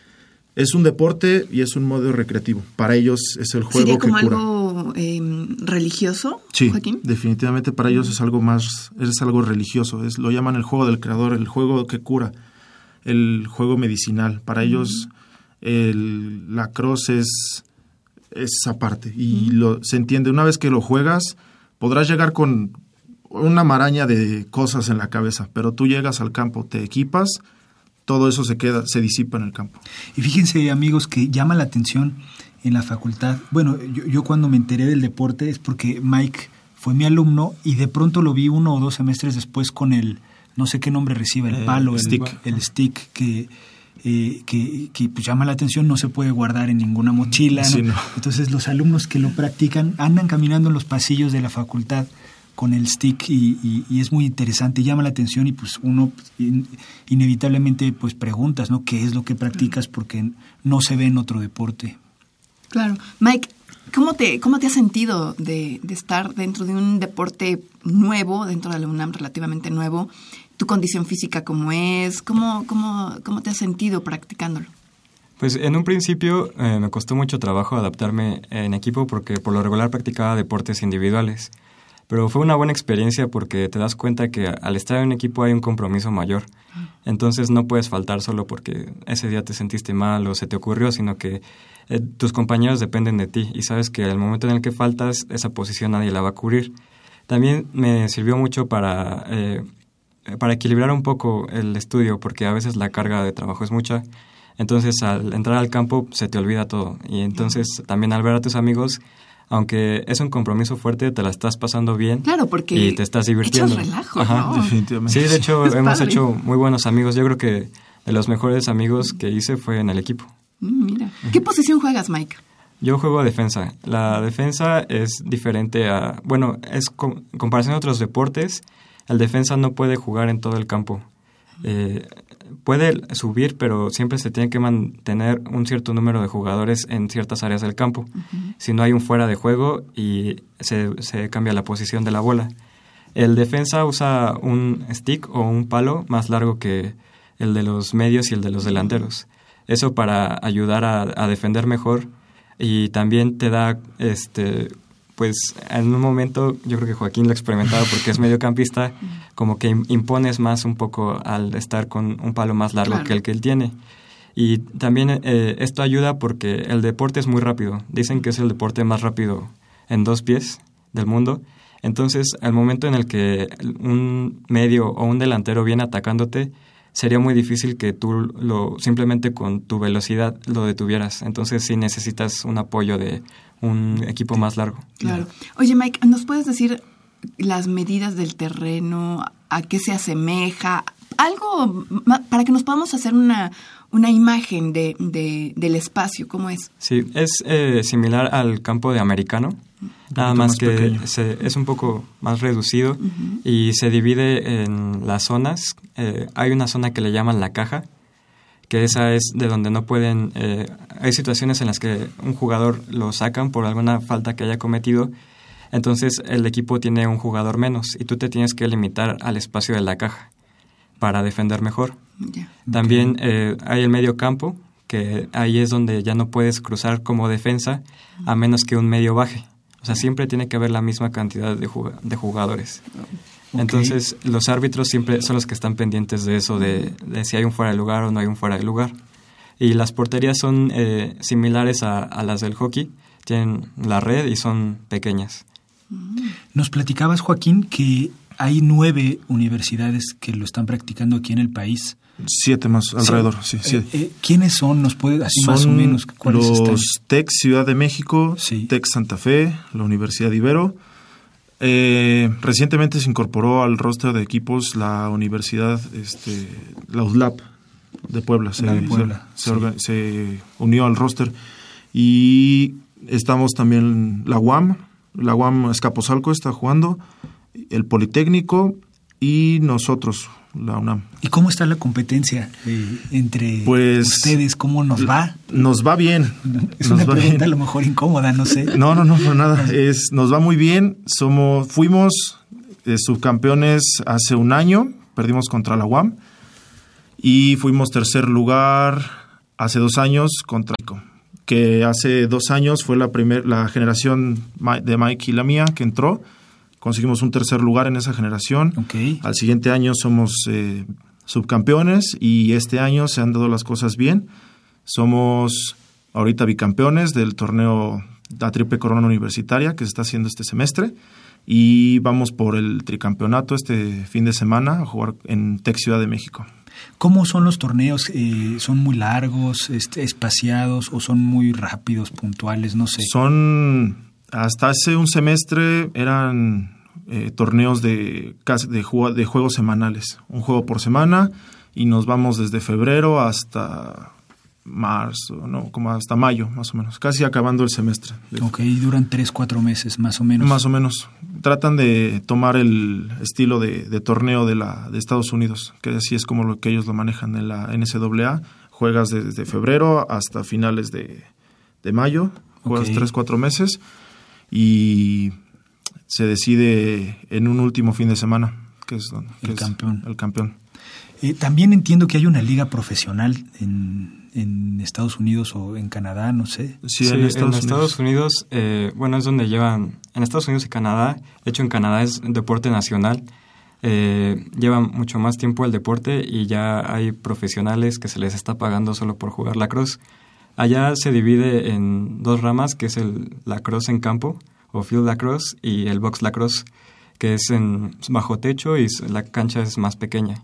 es un deporte y es un modo recreativo. Para ellos es el juego ¿Sería que como cura. algo eh, religioso, Sí, Joaquín? definitivamente para ellos es algo más, es algo religioso, es, lo llaman el juego del creador, el juego que cura, el juego medicinal. Para ellos el, la cruz es, es aparte y lo, se entiende, una vez que lo juegas, podrás llegar con una maraña de cosas en la cabeza, pero tú llegas al campo, te equipas, todo eso se queda, se disipa en el campo. Y fíjense, amigos, que llama la atención en la facultad. Bueno, yo, yo cuando me enteré del deporte es porque Mike fue mi alumno y de pronto lo vi uno o dos semestres después con el, no sé qué nombre recibe, el Eh, palo, el stick. el stick que, eh, que, que, pues, llama la atención, no se puede guardar en ninguna mochila. ¿no? Sí, no. Entonces los alumnos que lo practican andan caminando en los pasillos de la facultad con el stick y, y- y es muy interesante, llama la atención y pues uno in- inevitablemente pues preguntas, ¿no? ¿Qué es lo que practicas? Porque no se ve en otro deporte. Claro. Mike, ¿cómo te, cómo te has sentido de, de estar dentro de un deporte nuevo, dentro de la UNAM relativamente nuevo? ¿Tu condición física cómo es? ¿Cómo, cómo, cómo te has sentido practicándolo? Pues en un principio eh, me costó mucho trabajo adaptarme en equipo porque por lo regular practicaba deportes individuales. Pero fue una buena experiencia porque te das cuenta que al estar en equipo hay un compromiso mayor. Entonces no puedes faltar solo porque ese día te sentiste mal o se te ocurrió, sino que eh, tus compañeros dependen de ti y sabes que al momento en el que faltas esa posición nadie la va a cubrir. También me sirvió mucho para, eh, para equilibrar un poco el estudio porque a veces la carga de trabajo es mucha. Entonces al entrar al campo se te olvida todo y entonces también al ver a tus amigos aunque es un compromiso fuerte, te la estás pasando bien. Claro, porque y te estás divirtiendo. relajo, ¿no? Definitivamente. Sí, de hecho hemos hecho muy buenos amigos. Yo creo que de los mejores amigos que hice fue en el equipo. Mm, mira, ¿qué posición juegas, Mike? Yo juego a defensa. La defensa es diferente a, bueno, es con, comparación a otros deportes, el defensa no puede jugar en todo el campo. Eh, puede subir, pero siempre se tiene que mantener un cierto número de jugadores en ciertas áreas del campo. Si no hay un fuera de juego y se, se, cambia la posición de la bola. El defensa usa un stick o un palo más largo que el de los medios y el de los delanteros. Eso para ayudar a, a defender mejor y también te da este pues en un momento yo creo que Joaquín lo ha experimentado porque es mediocampista, como que impones más un poco al estar con un palo más largo que el que él tiene. Y también eh, esto ayuda porque el deporte es muy rápido. Dicen que es el deporte más rápido en dos pies del mundo. Entonces, al momento en el que un medio o un delantero viene atacándote, sería muy difícil que tú lo simplemente con tu velocidad lo detuvieras. Entonces, sí necesitas un apoyo de un equipo más largo. Claro. Oye, Mike, ¿nos puedes decir las medidas del terreno, a qué se asemeja? Algo para que nos podamos hacer una, una imagen de, de, del espacio, ¿cómo es? Sí, es eh, similar al campo de americano, nada más, más que se, es un poco más reducido uh -huh. y se divide en las zonas. Eh, hay una zona que le llaman la caja, que esa es de donde no pueden... Eh, hay situaciones en las que un jugador lo sacan por alguna falta que haya cometido, entonces el equipo tiene un jugador menos y tú te tienes que limitar al espacio de la caja para defender mejor. Yeah. También eh, hay el medio campo, que ahí es donde ya no puedes cruzar como defensa a menos que un medio baje. O sea, siempre tiene que haber la misma cantidad de, jug de jugadores. Okay. Entonces, los árbitros siempre son los que están pendientes de eso, de, de, si hay un fuera de lugar o no hay un fuera de lugar. Y las porterías son eh, similares a, a, las del hockey, tienen la red y son pequeñas. Nos platicabas, Joaquín, que hay nueve universidades que lo están practicando aquí en el país. Siete más alrededor, sí. sí, sí. Eh, eh, ¿Quiénes son? ¿Nos puede así son más o menos cuáles los están? TEC Ciudad de México, Sí. TEC Santa Fe, la Universidad de Ibero. Eh, recientemente se incorporó al roster de equipos la Universidad, este, la UDLAP de Puebla. Se, de Puebla, se, orga- se unió al roster. Y estamos también la UAM, la UAM Escaposalco está jugando, el Politécnico y nosotros, la UNAM. ¿Y cómo está la competencia eh, entre Pues, ustedes? ¿Cómo nos va? Nos va bien. Es nos una va pregunta bien. a lo mejor incómoda, no sé. No, no, no, no, nada. Es, nos va muy bien. Somos, fuimos eh, subcampeones hace un año, perdimos contra la UAM y fuimos tercer lugar hace dos años contra que hace dos años fue la primer, la generación de Mike y la mía que entró. Conseguimos un tercer lugar en esa generación. Ok. Al siguiente año somos eh, subcampeones y este año se han dado las cosas bien. Somos ahorita bicampeones del torneo la Triple Corona Universitaria que se está haciendo este semestre y vamos por el tricampeonato este fin de semana a jugar en Tec Ciudad de México. ¿Cómo son los torneos? Eh, ¿Son muy largos, este, espaciados o son muy rápidos, puntuales? No sé. Son hasta hace un semestre eran eh, torneos de, de, de juegos semanales, un juego por semana y nos vamos desde febrero hasta marzo, no, como hasta mayo más o menos, casi acabando el semestre. Ok, duran tres, cuatro meses más o menos. Más o menos. Tratan de tomar el estilo de, de torneo de, la, de Estados Unidos, que así es como lo que ellos lo manejan en la NCAA. Juegas desde febrero hasta finales de, de mayo, juegas Ok. tres, cuatro meses y se decide en un último fin de semana. que es, que El es campeón. El campeón. Eh, también entiendo que hay una liga profesional en, en Estados Unidos o en Canadá, no sé. Sí, Sí, en Estados Unidos. Unidos, eh, bueno, es donde llevan, en Estados Unidos y Canadá, de hecho en Canadá es deporte nacional, eh, llevan mucho más tiempo el deporte y ya hay profesionales que se les está pagando solo por jugar lacrosse. Allá se divide en dos ramas, que es el lacrosse en campo o field lacrosse y el box lacrosse, que es en bajo techo y la cancha es más pequeña.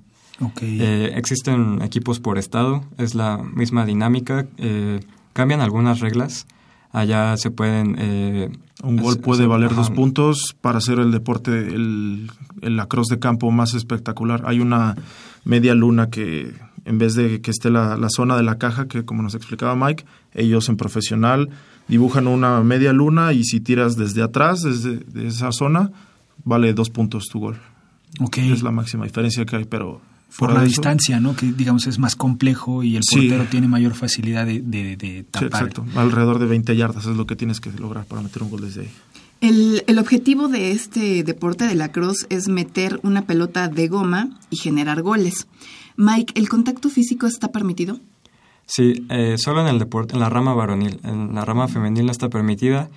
Eh, existen equipos por estado, es la misma dinámica, eh, cambian algunas reglas. Allá se pueden... eh, Un gol puede valer ajá, dos puntos para hacer el deporte, el, el lacrosse de campo más espectacular. Hay una media luna que en vez de que esté la, la zona de la caja, que como nos explicaba Mike, ellos en profesional dibujan una media luna y si tiras desde atrás, desde de esa zona, vale dos puntos tu gol. ok. Es la máxima diferencia que hay, pero... Por la distancia, ¿no? Que digamos es más complejo y el Sí. portero tiene mayor facilidad de, de, de Sí, tapar. exacto. Alrededor de 20 yardas es lo que tienes que lograr para meter un gol desde ahí. El, el objetivo de este deporte de la cruz es meter una pelota de goma y generar goles. Mike, ¿el contacto físico está permitido? Sí, eh, solo en el deporte, en la rama varonil, en la rama femenil no está permitida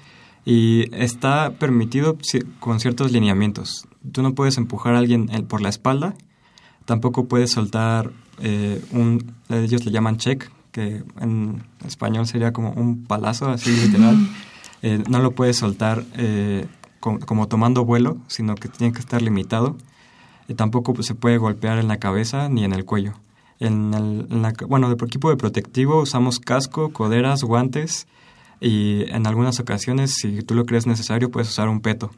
y está permitido con ciertos lineamientos. Tú no puedes empujar a alguien el- por la espalda, tampoco puedes soltar eh, un, ellos le llaman check, que en español sería como un palazo, así literal. Eh, no lo puedes soltar eh, co- como tomando vuelo, sino que tiene que estar limitado. Y tampoco se puede golpear en la cabeza ni en el cuello. En el, en la- bueno, de equipo de protectivo usamos casco, coderas, guantes y en algunas ocasiones, si tú lo crees necesario, puedes usar un peto.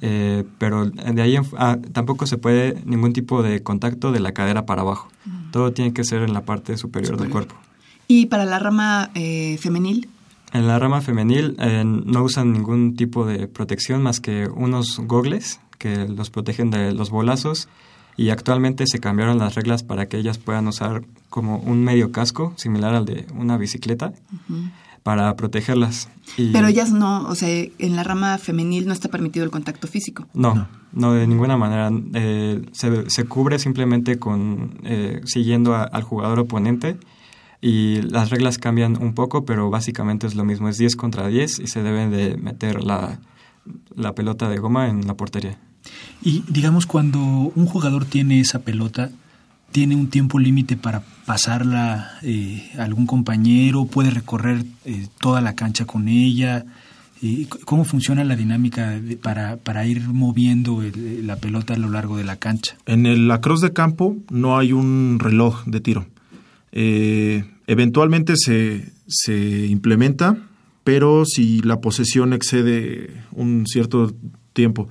Eh, pero de ahí en ah, tampoco se puede ningún tipo de contacto de la cadera para abajo. Todo tiene que ser en la parte superior, del Superior. cuerpo. ¿Y para la rama eh, femenil? En la rama femenil eh, no usan ningún tipo de protección más que unos gogles que los protegen de los bolazos y actualmente se cambiaron las reglas para que ellas puedan usar como un medio casco similar al de una bicicleta para protegerlas. Y Pero ellas no, o sea, en la rama femenil no está permitido el contacto físico. No, no, de ninguna manera. Eh, se, se cubre simplemente con eh, siguiendo a- al jugador oponente y las reglas cambian un poco, pero básicamente es lo mismo. Es 10 contra 10 y se debe de meter la, la pelota de goma en la portería. Y digamos, cuando un jugador tiene esa pelota, tiene un tiempo límite para pasarla eh, a algún compañero, puede recorrer eh, toda la cancha con ella. Eh, ¿Cómo funciona la dinámica para, para ir moviendo el- la pelota a lo largo de la cancha? En el lacrosse de campo no hay un reloj de tiro. Eh, eventualmente se, se implementa, pero si la posesión excede un cierto tiempo,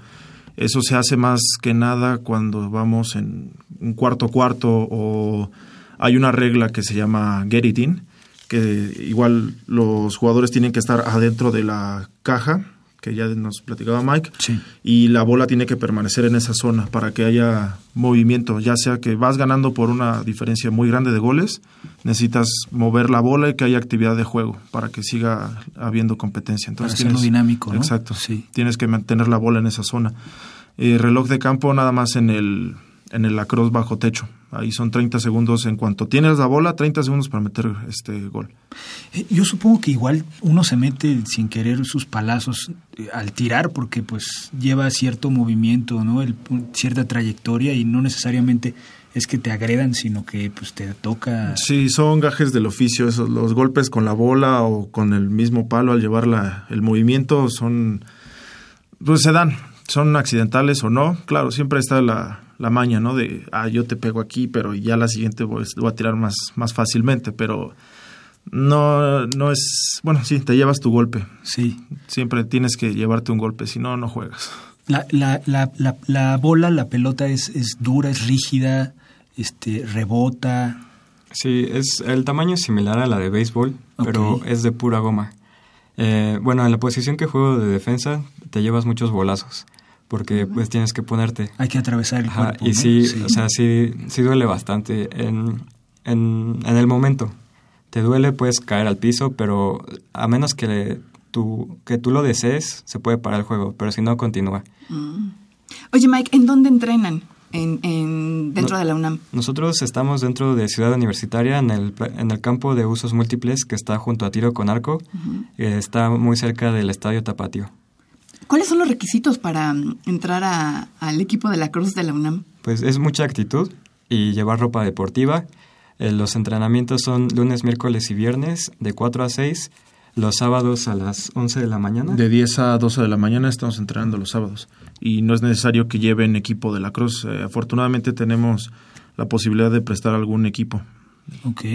eso se hace más que nada cuando vamos en un cuarto cuarto o hay una regla que se llama get it in, que igual los jugadores tienen que estar adentro de la caja, que ya nos platicaba Mike, Sí. y la bola tiene que permanecer en esa zona para que haya movimiento, ya sea que vas ganando por una diferencia muy grande de goles, necesitas mover la bola y que haya actividad de juego para que siga habiendo competencia. Entonces Para hacerlo dinámico, ¿no? Exacto. Sí. Tienes que mantener la bola en esa zona. Eh, reloj de campo nada más en el en el lacrosse bajo techo. Ahí son 30 segundos en cuanto tienes la bola, 30 segundos para meter este gol. Eh, Yo supongo que igual uno se mete sin querer sus palazos eh, al tirar porque pues lleva cierto movimiento, ¿no? El, cierta trayectoria y no necesariamente es que te agredan, sino que pues te toca... Sí, son gajes del oficio, esos, los golpes con la bola o con el mismo palo al llevar la- el movimiento son, pues se dan, son accidentales o no. Claro, siempre está la, la maña, ¿no? De, ah, yo te pego aquí, pero ya la siguiente voy, voy a tirar más, más fácilmente, pero no, no es, bueno, sí, te llevas tu golpe. Sí. Siempre tienes que llevarte un golpe, si no, no juegas. La, la, la, la, la bola, la pelota es, es dura, es rígida, este, rebota. Sí, es, el tamaño es similar a la de béisbol, pero es de pura goma. Eh, bueno, en la posición que juego de defensa te llevas muchos bolazos, porque pues tienes que ponerte. Hay que atravesar el Ajá, cuerpo. y ¿no? sí, o sea, sí, sí duele bastante en, en, en el momento. Te duele, puedes caer al piso, pero a menos que le- tú, que tú lo desees, se puede parar el juego, pero si no, continúa. Oye, Mike, ¿en dónde entrenan? En, en dentro No. de la UNAM? Nosotros estamos dentro de Ciudad Universitaria, en el, en el campo de usos múltiples que está junto a Tiro con Arco. Eh, está muy cerca del Estadio Tapatío. ¿Cuáles son los requisitos para mm, entrar a- al equipo de la Cruz de la UNAM? Pues es mucha actitud y llevar ropa deportiva. Eh, los entrenamientos son lunes, miércoles y viernes de 4 a 6. Los sábados a las 11 de la mañana. De 10 a 12 de la mañana estamos entrenando los sábados y no es necesario que lleven equipo de la Cruz. Eh, afortunadamente tenemos la posibilidad de prestar algún equipo. Ok.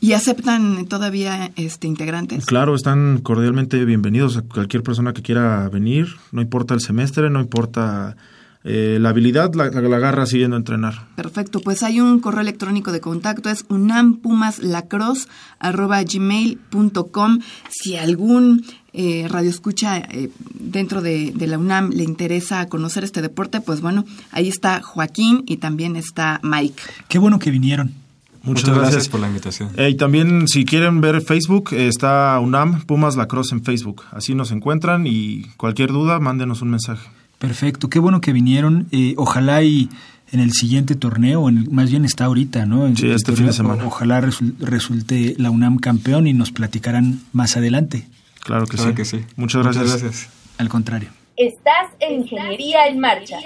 ¿Y aceptan todavía este integrantes? Claro, están cordialmente bienvenidos a cualquier persona que quiera venir, no importa el semestre, no importa eh, la habilidad, la, la, la agarra siguiendo a entrenar. Perfecto, pues hay un correo electrónico de contacto, es unampumaslacrosse.gmail.com. Si algún eh, radio escucha eh, dentro de, de la UNAM le interesa conocer este deporte, pues bueno, ahí está Joaquín y también está Mike. Qué bueno que vinieron. Muchas, gracias. por la invitación. Eh, y también si quieren ver Facebook, eh, está UNAM Pumas Lacrosse en Facebook. Así nos encuentran y cualquier duda, mándenos un mensaje. Perfecto, qué bueno que vinieron. Eh, ojalá y en el siguiente torneo, en el- más bien está ahorita, ¿no? En Sí, el este torneo, fin de semana. Ojalá resul- resulte la UNAM campeón y nos platicarán más adelante. Claro que, Claro sí. que sí. Muchas gracias. Muchas gracias. Al contrario. Estás en Ingeniería en Marcha.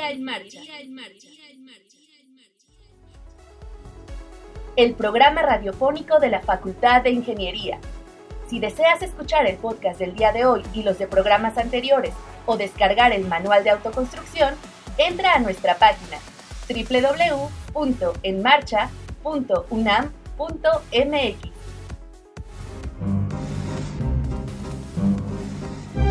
El programa radiofónico de la Facultad de Ingeniería. Si deseas escuchar el podcast del día de hoy y los de programas anteriores o descargar el manual de autoconstrucción, entra a nuestra página www.enmarcha.unam.mx.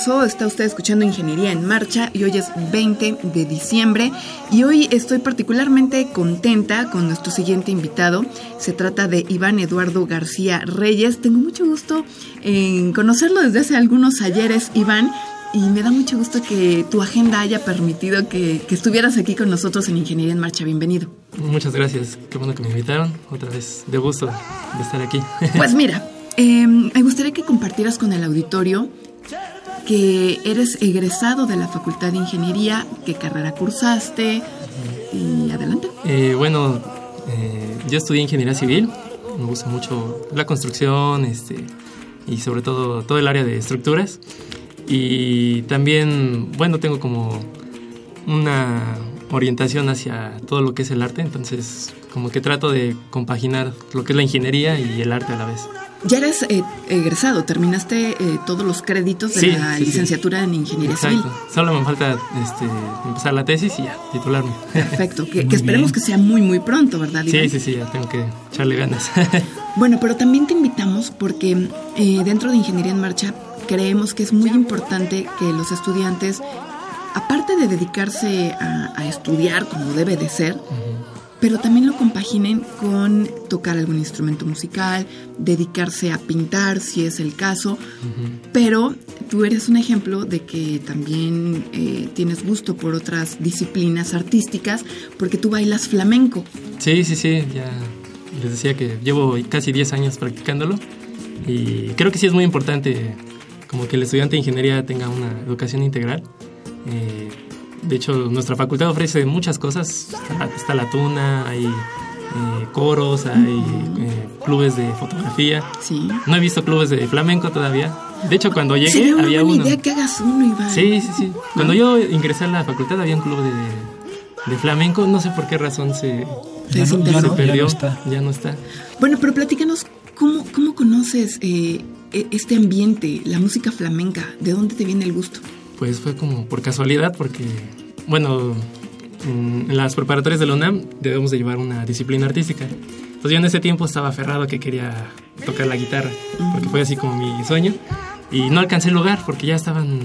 Está usted escuchando Ingeniería en Marcha y hoy es 20 de diciembre. Y hoy estoy particularmente contenta con nuestro siguiente invitado. Se trata de Iván Eduardo García Reyes. Tengo mucho gusto en conocerlo desde hace algunos ayeres, Iván. Y me da mucho gusto que tu agenda haya permitido que, que estuvieras aquí con nosotros en Ingeniería en Marcha. Bienvenido. Muchas gracias, qué bueno que me invitaron. Otra vez, de gusto de estar aquí. Pues mira, eh, me gustaría que compartieras con el auditorio que eres egresado de la Facultad de Ingeniería, qué carrera cursaste y adelante. Eh, bueno, eh, yo estudié ingeniería civil, me gusta mucho la construcción este, y sobre todo todo el área de estructuras. Y también, bueno, tengo como una orientación hacia todo lo que es el arte, entonces como que trato de compaginar lo que es la ingeniería y el arte a la vez. Ya eres eh, egresado, terminaste eh, todos los créditos de Sí, la sí, sí. licenciatura en Ingeniería Exacto, Civil. solo me falta este, empezar la tesis y ya, titularme. Perfecto, que, esperemos bien. que sea muy, muy pronto, ¿verdad? Iván? Sí, sí, sí, ya tengo que echarle ganas. Bueno, pero también te invitamos porque eh, dentro de Ingeniería en Marcha creemos que es muy importante que los estudiantes, aparte de dedicarse a, a estudiar como debe de ser, pero también lo compaginen con tocar algún instrumento musical, dedicarse a pintar si es el caso, pero tú eres un ejemplo de que también eh, tienes gusto por otras disciplinas artísticas porque tú bailas flamenco. Sí, sí, sí, ya les decía que llevo casi 10 años practicándolo y creo que sí es muy importante como que el estudiante de ingeniería tenga una educación integral. Eh, de hecho, nuestra facultad ofrece muchas cosas. Está, está la tuna, hay eh, coros, hay eh, clubes de fotografía. Sí. No he visto clubes de flamenco todavía. De hecho, cuando llegué Sería una había buena uno. idea que hagas uno, Iván. Sí, sí, sí. Cuando yo ingresé a la facultad había un club de, de flamenco. No sé por qué razón se, Ya no- se no- perdió. ya no está. Ya no está. Bueno, pero platícanos, ¿cómo, cómo conoces eh, e- este ambiente, la música flamenca? ¿De dónde te viene el gusto? Pues fue como por casualidad, porque, bueno, en las preparatorias de la UNAM debemos de llevar una disciplina artística. Entonces yo en ese tiempo estaba aferrado a que quería tocar la guitarra, porque fue así como mi sueño. Y no alcancé el lugar porque ya estaban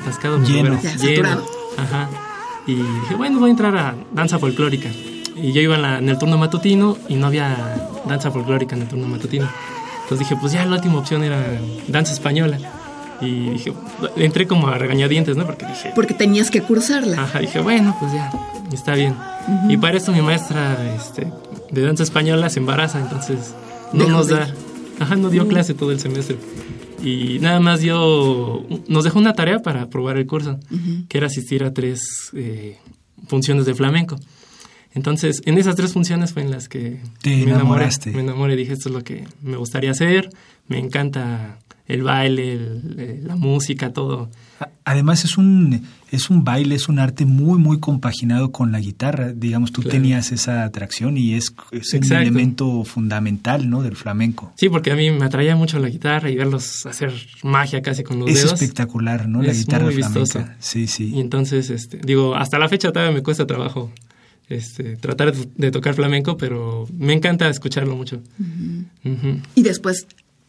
atascados los Lleno. lugares. Ya, saturado. Ajá. Y dije, bueno, voy a entrar a danza folclórica. Y yo iba en, la- en el turno matutino y no había danza folclórica en el turno matutino. Entonces dije, pues ya la última opción era danza española. Y dije, entré como a regañadientes, ¿no? Porque dije, Porque tenías que cursarla. Ajá, dije, bueno, pues ya, está bien. Y para esto mi maestra este, de danza española se embaraza, entonces no nos de da, ajá, no dio clase todo el semestre. Y nada más dio, nos dejó una tarea para probar el curso, que era asistir a tres eh, funciones de flamenco. Entonces, en esas tres funciones fue en las que Te me enamoré. enamoraste. Me enamoré, dije, esto es lo que me gustaría hacer, me encanta el baile, el- eh, la música, todo. Además es un es un baile, es un arte muy muy compaginado con la guitarra. Digamos, tú Claro. tenías esa atracción y es, es un Exacto. elemento fundamental, ¿no? Del flamenco. Sí, porque a mí me atraía mucho la guitarra y verlos hacer magia casi con los Es dedos. espectacular, ¿no? La Es guitarra muy flamenca. vistoso. Sí, sí. Y entonces, este, digo, hasta la fecha todavía me cuesta trabajo este, tratar de, tocar flamenco, pero me encanta escucharlo mucho. Y después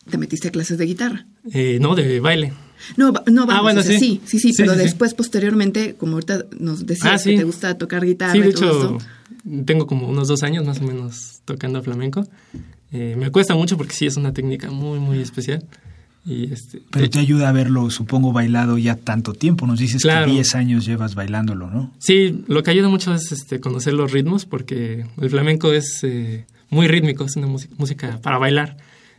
te metiste a clases de guitarra. Eh, no, de baile. No, no vamos, Ah, bueno, o sea, sí. sí, sí, sí, Sí, pero sí, sí. después, posteriormente, como ahorita nos decías Ah, sí. que te gusta tocar guitarra Sí, de y todo hecho, esto. tengo como unos dos años más o menos tocando flamenco. Eh, me cuesta mucho porque sí es una técnica muy, muy especial. Y este, Pero te ayuda a verlo, supongo, bailado ya tanto tiempo. Nos dices Claro. que 10 años llevas bailándolo, ¿no? Sí, lo que ayuda mucho es este, conocer los ritmos porque el flamenco es eh, muy rítmico, es una música, música para bailar.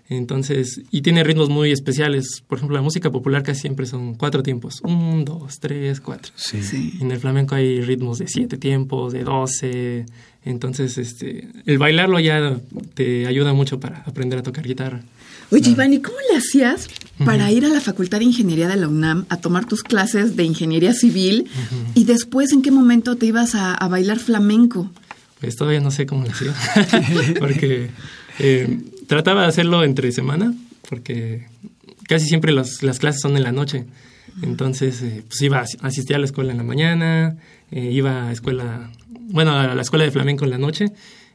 Entonces, y tiene ritmos muy especiales. Por ejemplo, la música popular casi siempre son cuatro tiempos. Un, dos, tres, cuatro. Sí. Sí. En el flamenco hay ritmos de siete tiempos, de doce. Entonces, este, el bailarlo ya te ayuda mucho para aprender a tocar guitarra. Oye, Iván, ¿y cómo le hacías para ir a la Facultad de Ingeniería de la UNAM a tomar tus clases de ingeniería civil y después en qué momento te ibas a, a bailar flamenco? Pues todavía no sé cómo lo hacía. porque eh, trataba de hacerlo entre semana, porque casi siempre las, las clases son en la noche. Entonces, eh, pues iba, a- asistía a la escuela en la mañana, eh, iba a escuela, bueno, a la escuela de flamenco en la noche,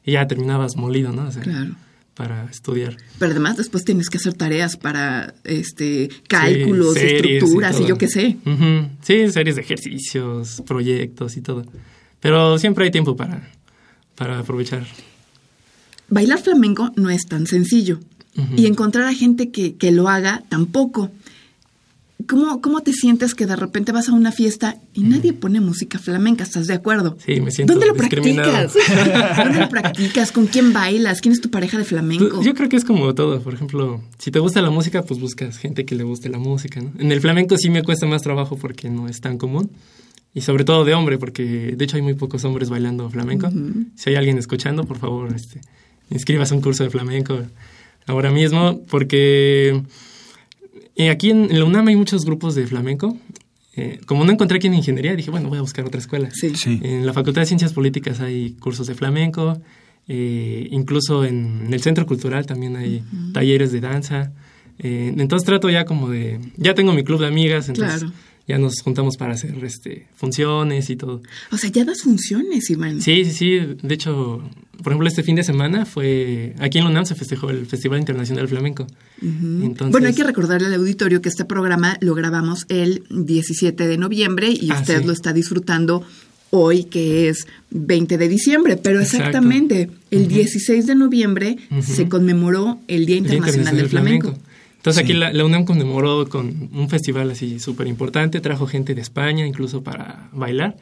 y ya terminabas molido, ¿no? O sea, Claro. Para estudiar. Pero además después tienes que hacer tareas para este cálculos, Sí, estructuras y, yo qué sé. Sí, series de ejercicios, proyectos y todo. Pero siempre hay tiempo para, para aprovechar. Bailar flamenco no es tan sencillo y encontrar a gente que, que lo haga tampoco. ¿Cómo, ¿Cómo te sientes que de repente vas a una fiesta y nadie pone música flamenca? ¿Estás de acuerdo? Sí, me siento ¿Dónde lo practicas? ¿Dónde lo practicas? ¿Con quién bailas? ¿Quién es tu pareja de flamenco? Pues, Yo creo que es como todo. Por ejemplo, si te gusta la música, pues buscas gente que le guste la música. ¿no? En el flamenco sí me cuesta más trabajo porque no es tan común. Y sobre todo de hombre, porque de hecho hay muy pocos hombres bailando flamenco. Si hay alguien escuchando, por favor, este, inscríbase a un curso de flamenco ahora mismo, porque eh, aquí en, la UNAM hay muchos grupos de flamenco. Eh, como no encontré aquí en ingeniería, dije, bueno, voy a buscar otra escuela. Sí. Sí. En la Facultad de Ciencias Políticas hay cursos de flamenco, eh, incluso en, el Centro Cultural también hay talleres de danza. Eh, entonces trato ya como de... Ya tengo mi club de amigas, entonces Claro. Ya nos juntamos para hacer este, funciones y todo. O sea, ya das funciones, Iván. Sí, sí, sí. De hecho, por ejemplo, este fin de semana fue... Aquí en la UNAM se festejó el Festival Internacional del Flamenco. Entonces, Bueno, hay que recordarle al auditorio que este programa lo grabamos el 17 de noviembre y Ah, usted sí. lo está disfrutando hoy, que es 20 de diciembre. Pero Exacto. exactamente, el 16 de noviembre se conmemoró el Día el Día Internacional, del Flamenco. Entonces Sí. aquí la, la UNAM conmemoró con un festival así súper importante, trajo gente de España incluso para bailar.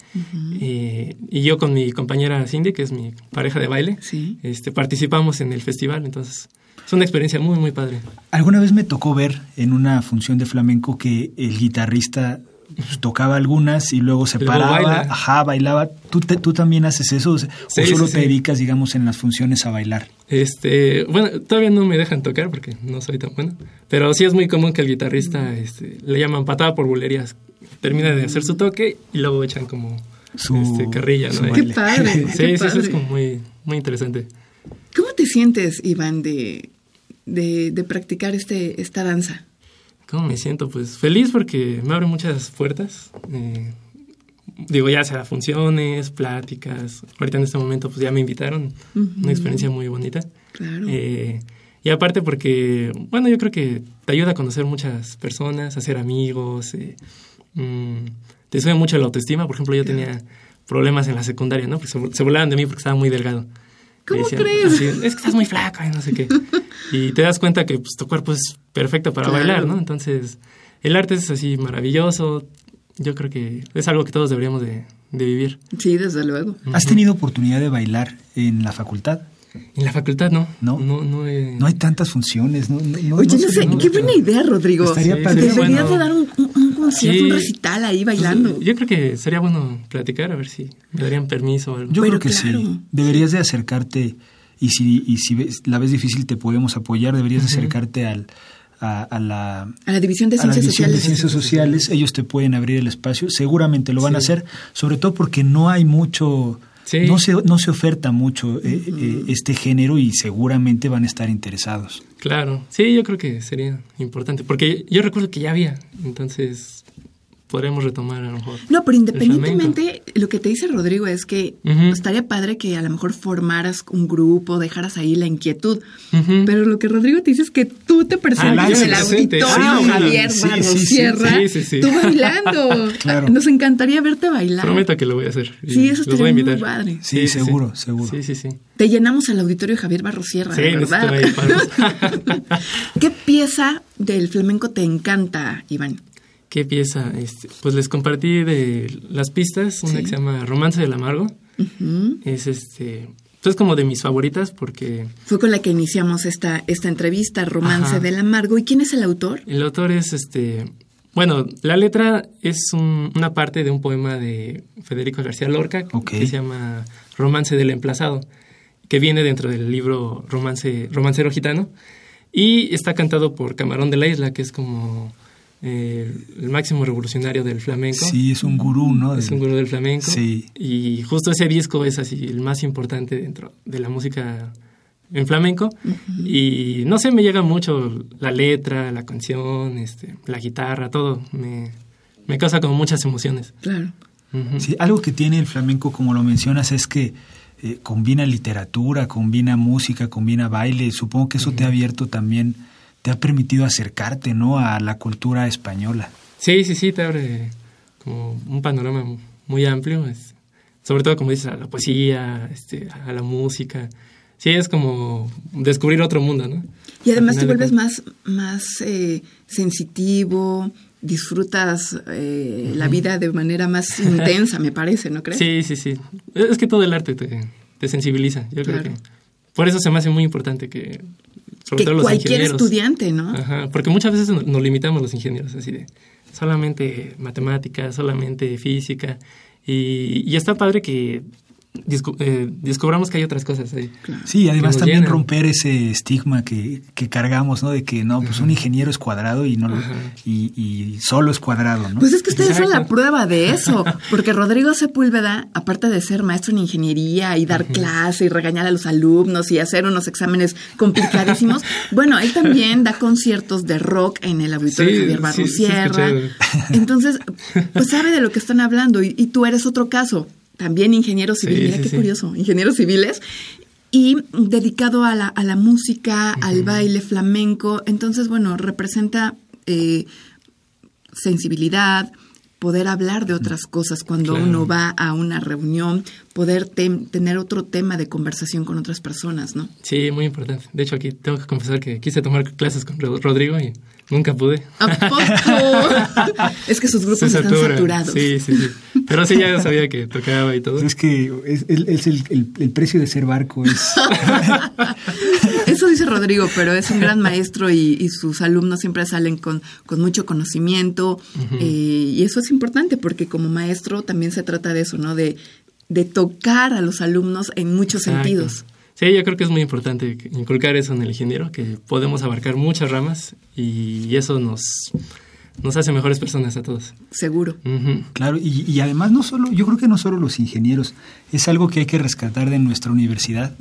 Eh, y yo con mi compañera Cindy, que es mi pareja de baile, Sí. este, participamos en el festival. Entonces es una experiencia muy, muy padre. Alguna vez me tocó ver en una función de flamenco que el guitarrista pues, tocaba algunas y luego se luego paraba, baila. ajá, bailaba. ¿Tú, te- ¿Tú también haces eso? ¿O Sí, solo sí, te sí. dedicas, digamos, en las funciones a bailar? Este, bueno, todavía no me dejan tocar porque no soy tan bueno, pero sí es muy común que el guitarrista este, le llaman patada por bulerías. Termina de hacer su toque y luego echan como Su- este, carrilla, su ¿no? Qué padre. Sí, qué sí, eso es como muy, muy interesante. ¿Cómo te sientes, Iván, de, de, de practicar este, esta danza? ¿Cómo me siento? Pues feliz porque me abre muchas puertas. Eh, digo, ya sea funciones, pláticas. Ahorita en este momento pues ya me invitaron. Una experiencia muy bonita. Claro. Eh, y aparte porque, bueno, yo creo que te ayuda a conocer muchas personas, a hacer amigos. eh, mm, te sube mucho la autoestima. Por ejemplo, yo tenía problemas en la secundaria, ¿no? Porque se, se burlaban de mí porque estaba muy delgado. ¿Cómo crees? así, es que estás muy flaco y no sé qué. y te das cuenta que pues, tu cuerpo es perfecto para Claro. bailar, ¿no? Entonces, el arte es así maravilloso. Yo creo que es algo que todos deberíamos de, de vivir. Sí, desde luego. ¿Has tenido oportunidad de bailar en la facultad? En la facultad, ¿no? No. No, no, No hay tantas funciones. No, no- Oye, no, sé, qué buena idea, Rodrigo. Estaría Sí, padre. Deberías bueno. de dar un concierto, Sí. un recital ahí bailando. Yo creo que sería bueno platicar, a ver si me darían permiso o algo. Yo Pero creo que claro. sí. Deberías de acercarte y si, y si ves- la ves difícil te podemos apoyar, deberías de acercarte al, a, a la, A la División de a la Ciencias División Sociales. de Ciencias Sociales. Ellos te pueden abrir el espacio. Seguramente lo van a hacer, sobre todo porque no hay mucho... Sí. No, se, no se oferta mucho eh, eh, este género y seguramente van a estar interesados. Claro, sí, yo creo que sería importante, porque yo recuerdo que ya había, entonces podremos retomar a lo mejor. No, pero independientemente, lo que te dice Rodrigo es que estaría padre que a lo mejor formaras un grupo, dejaras ahí la inquietud. Pero lo que Rodrigo te dice es que tú te presentes Ah, yo en el presente. auditorio Ah, Javier sí, Barros sí, sí, Sierra, sí, sí, sí. tú bailando. Claro. Nos encantaría verte bailar. Prometo que lo voy a hacer. Sí, eso los voy a estaría muy invitar. padre. Sí, seguro, seguro. Sí, sí, sí. Te llenamos el auditorio Javier Barros Sierra, Sí, ¿verdad? ¿Qué pieza del flamenco te encanta, Iván? ¿Qué pieza? Este, pues les compartí de las pistas, una Sí. que se llama Romance del Amargo. Ujú. Es este, pues como de mis favoritas porque Fue con la que iniciamos esta, esta entrevista, Romance Ajá. del Amargo. ¿Y quién es el autor? el autor es este, bueno, la letra es un- una parte de un poema de Federico García Lorca Ok. que se llama Romance del Emplazado, que viene dentro del libro Romance, Romancero Gitano y está cantado por Camarón de la Isla, que es como eh, el máximo revolucionario del flamenco. Sí, es un gurú, ¿no? Es un gurú del flamenco. Sí. Y justo ese disco es así el más importante dentro de la música en flamenco. Y no sé, me llega mucho la letra, la canción, este, la guitarra, todo. Me, me causa como muchas emociones. Claro. Sí, algo que tiene el flamenco, como lo mencionas, es que eh, combina literatura, combina música, combina baile. Supongo que eso te ha abierto también, te ha permitido acercarte, ¿no? A la cultura española. Sí, sí, sí, te abre como un panorama muy amplio. es- sobre todo, como dices, a la poesía, este, a la música. Sí, es como descubrir otro mundo, ¿no? Y además te vuelves más, más eh, sensitivo, disfrutas eh, la vida de manera más intensa, me parece, ¿no crees? Sí, sí, sí. Es que todo el arte te, te sensibiliza. Yo creo que por eso se me hace muy importante que, sobre que todo los cualquier ingenieros. estudiante, ¿no? Ajá, porque muchas veces nos limitamos los ingenieros, así de solamente matemáticas, solamente física. Y, y está padre que eh, descubramos que hay otras cosas ahí. Sí, además también llenan. romper ese estigma que, que cargamos, ¿no? De que no, pues un ingeniero es cuadrado y no lo- Ajá. y, y solo es cuadrado, ¿no? Pues es que ustedes son la Exacto. prueba de eso, porque Rodrigo Sepúlveda, aparte de ser maestro en ingeniería y dar clase y regañar a los alumnos y hacer unos exámenes complicadísimos, bueno, él también da conciertos de rock en el auditorio Sí, Javier sí, Barros sí. Entonces, pues sabe de lo que están hablando y, y tú eres otro caso, también ingeniero civil, Sí, mira sí, qué sí. curioso, ingenieros civiles. Y dedicado a la, a la música, al baile flamenco. Entonces, bueno, representa eh, sensibilidad, poder hablar de otras cosas cuando Claro. uno va a una reunión, poder tem- tener otro tema de conversación con otras personas, ¿no? Sí, muy importante. De hecho, aquí tengo que confesar que quise tomar clases con Ro- Rodrigo y nunca pude. ¿A poco? es que sus grupos Se están satura. saturados. Sí, sí, sí. Pero sí, ya sabía que tocaba y todo. Es que es, es- es el, el- el precio de ser barco es Eso dice Rodrigo, pero es un gran maestro y, y sus alumnos siempre salen con, con mucho conocimiento eh, y eso es importante porque como maestro también se trata de eso, ¿no? De, de tocar a los alumnos en muchos Exacto. sentidos. Sí, yo creo que es muy importante inculcar eso en el ingeniero, que podemos abarcar muchas ramas y eso nos, nos hace mejores personas a todos. Seguro. Claro, y, y además no solo, yo creo que no solo los ingenieros, es algo que hay que rescatar de nuestra universidad,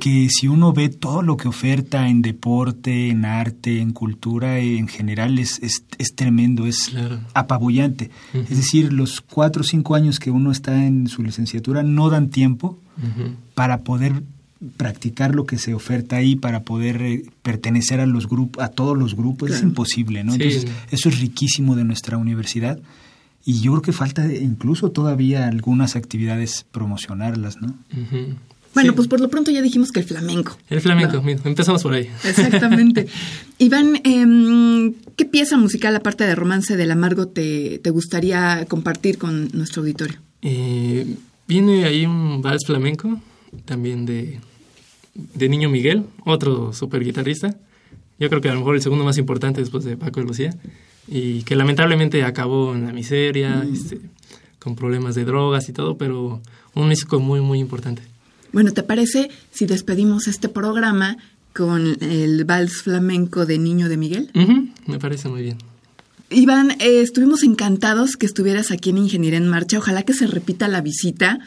que si uno ve todo lo que oferta en deporte, en arte, en cultura, en general, es, es, es tremendo, es Claro. apabullante. Es decir, los cuatro o cinco años que uno está en su licenciatura no dan tiempo para poder practicar lo que se oferta ahí para poder eh, pertenecer a los grupos a todos los grupos es imposible no Sí. entonces eso es riquísimo de nuestra universidad y yo creo que falta incluso todavía algunas actividades promocionarlas no. Bueno, Sí. pues por lo pronto ya dijimos que el flamenco. El flamenco, No. mira, empezamos por ahí. Exactamente. Iván, em, ¿qué pieza musical aparte de Romance del Amargo te, te gustaría compartir con nuestro auditorio? Eh, viene ahí un vals flamenco, también de, de Niño Miguel, otro super guitarrista. Yo creo que a lo mejor el segundo más importante después de Paco de Lucía. Y que lamentablemente acabó en la miseria, este, con problemas de drogas y todo, pero un músico muy, muy importante. Bueno, ¿te parece si despedimos este programa con el vals flamenco de Niño de Miguel? Me parece muy bien. Iván, eh, estuvimos encantados que estuvieras aquí en Ingeniería en Marcha. Ojalá que se repita la visita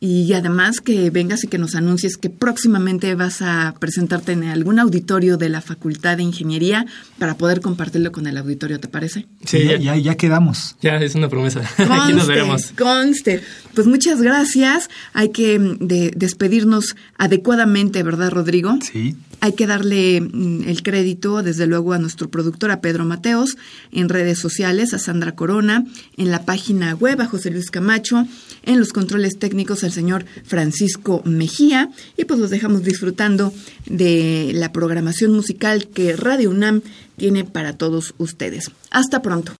y además que vengas y que nos anuncies que próximamente vas a presentarte en algún auditorio de la Facultad de Ingeniería para poder compartirlo con el auditorio, ¿te parece? Sí, ya, ya, ya, quedamos ya es una promesa. Aquí nos Conste, veremos. Conste. Pues muchas gracias. Hay que mm, de- despedirnos adecuadamente, ¿verdad, Rodrigo? sí Hay que darle mm, el crédito, desde luego, a nuestro productor, a Pedro Mateos, en redes sociales, a Sandra Corona, en la página web, a José Luis Camacho, en los controles técnicos, al señor Francisco Mejía. Y pues los dejamos disfrutando de la programación musical que Radio UNAM tiene para todos ustedes. Hasta pronto.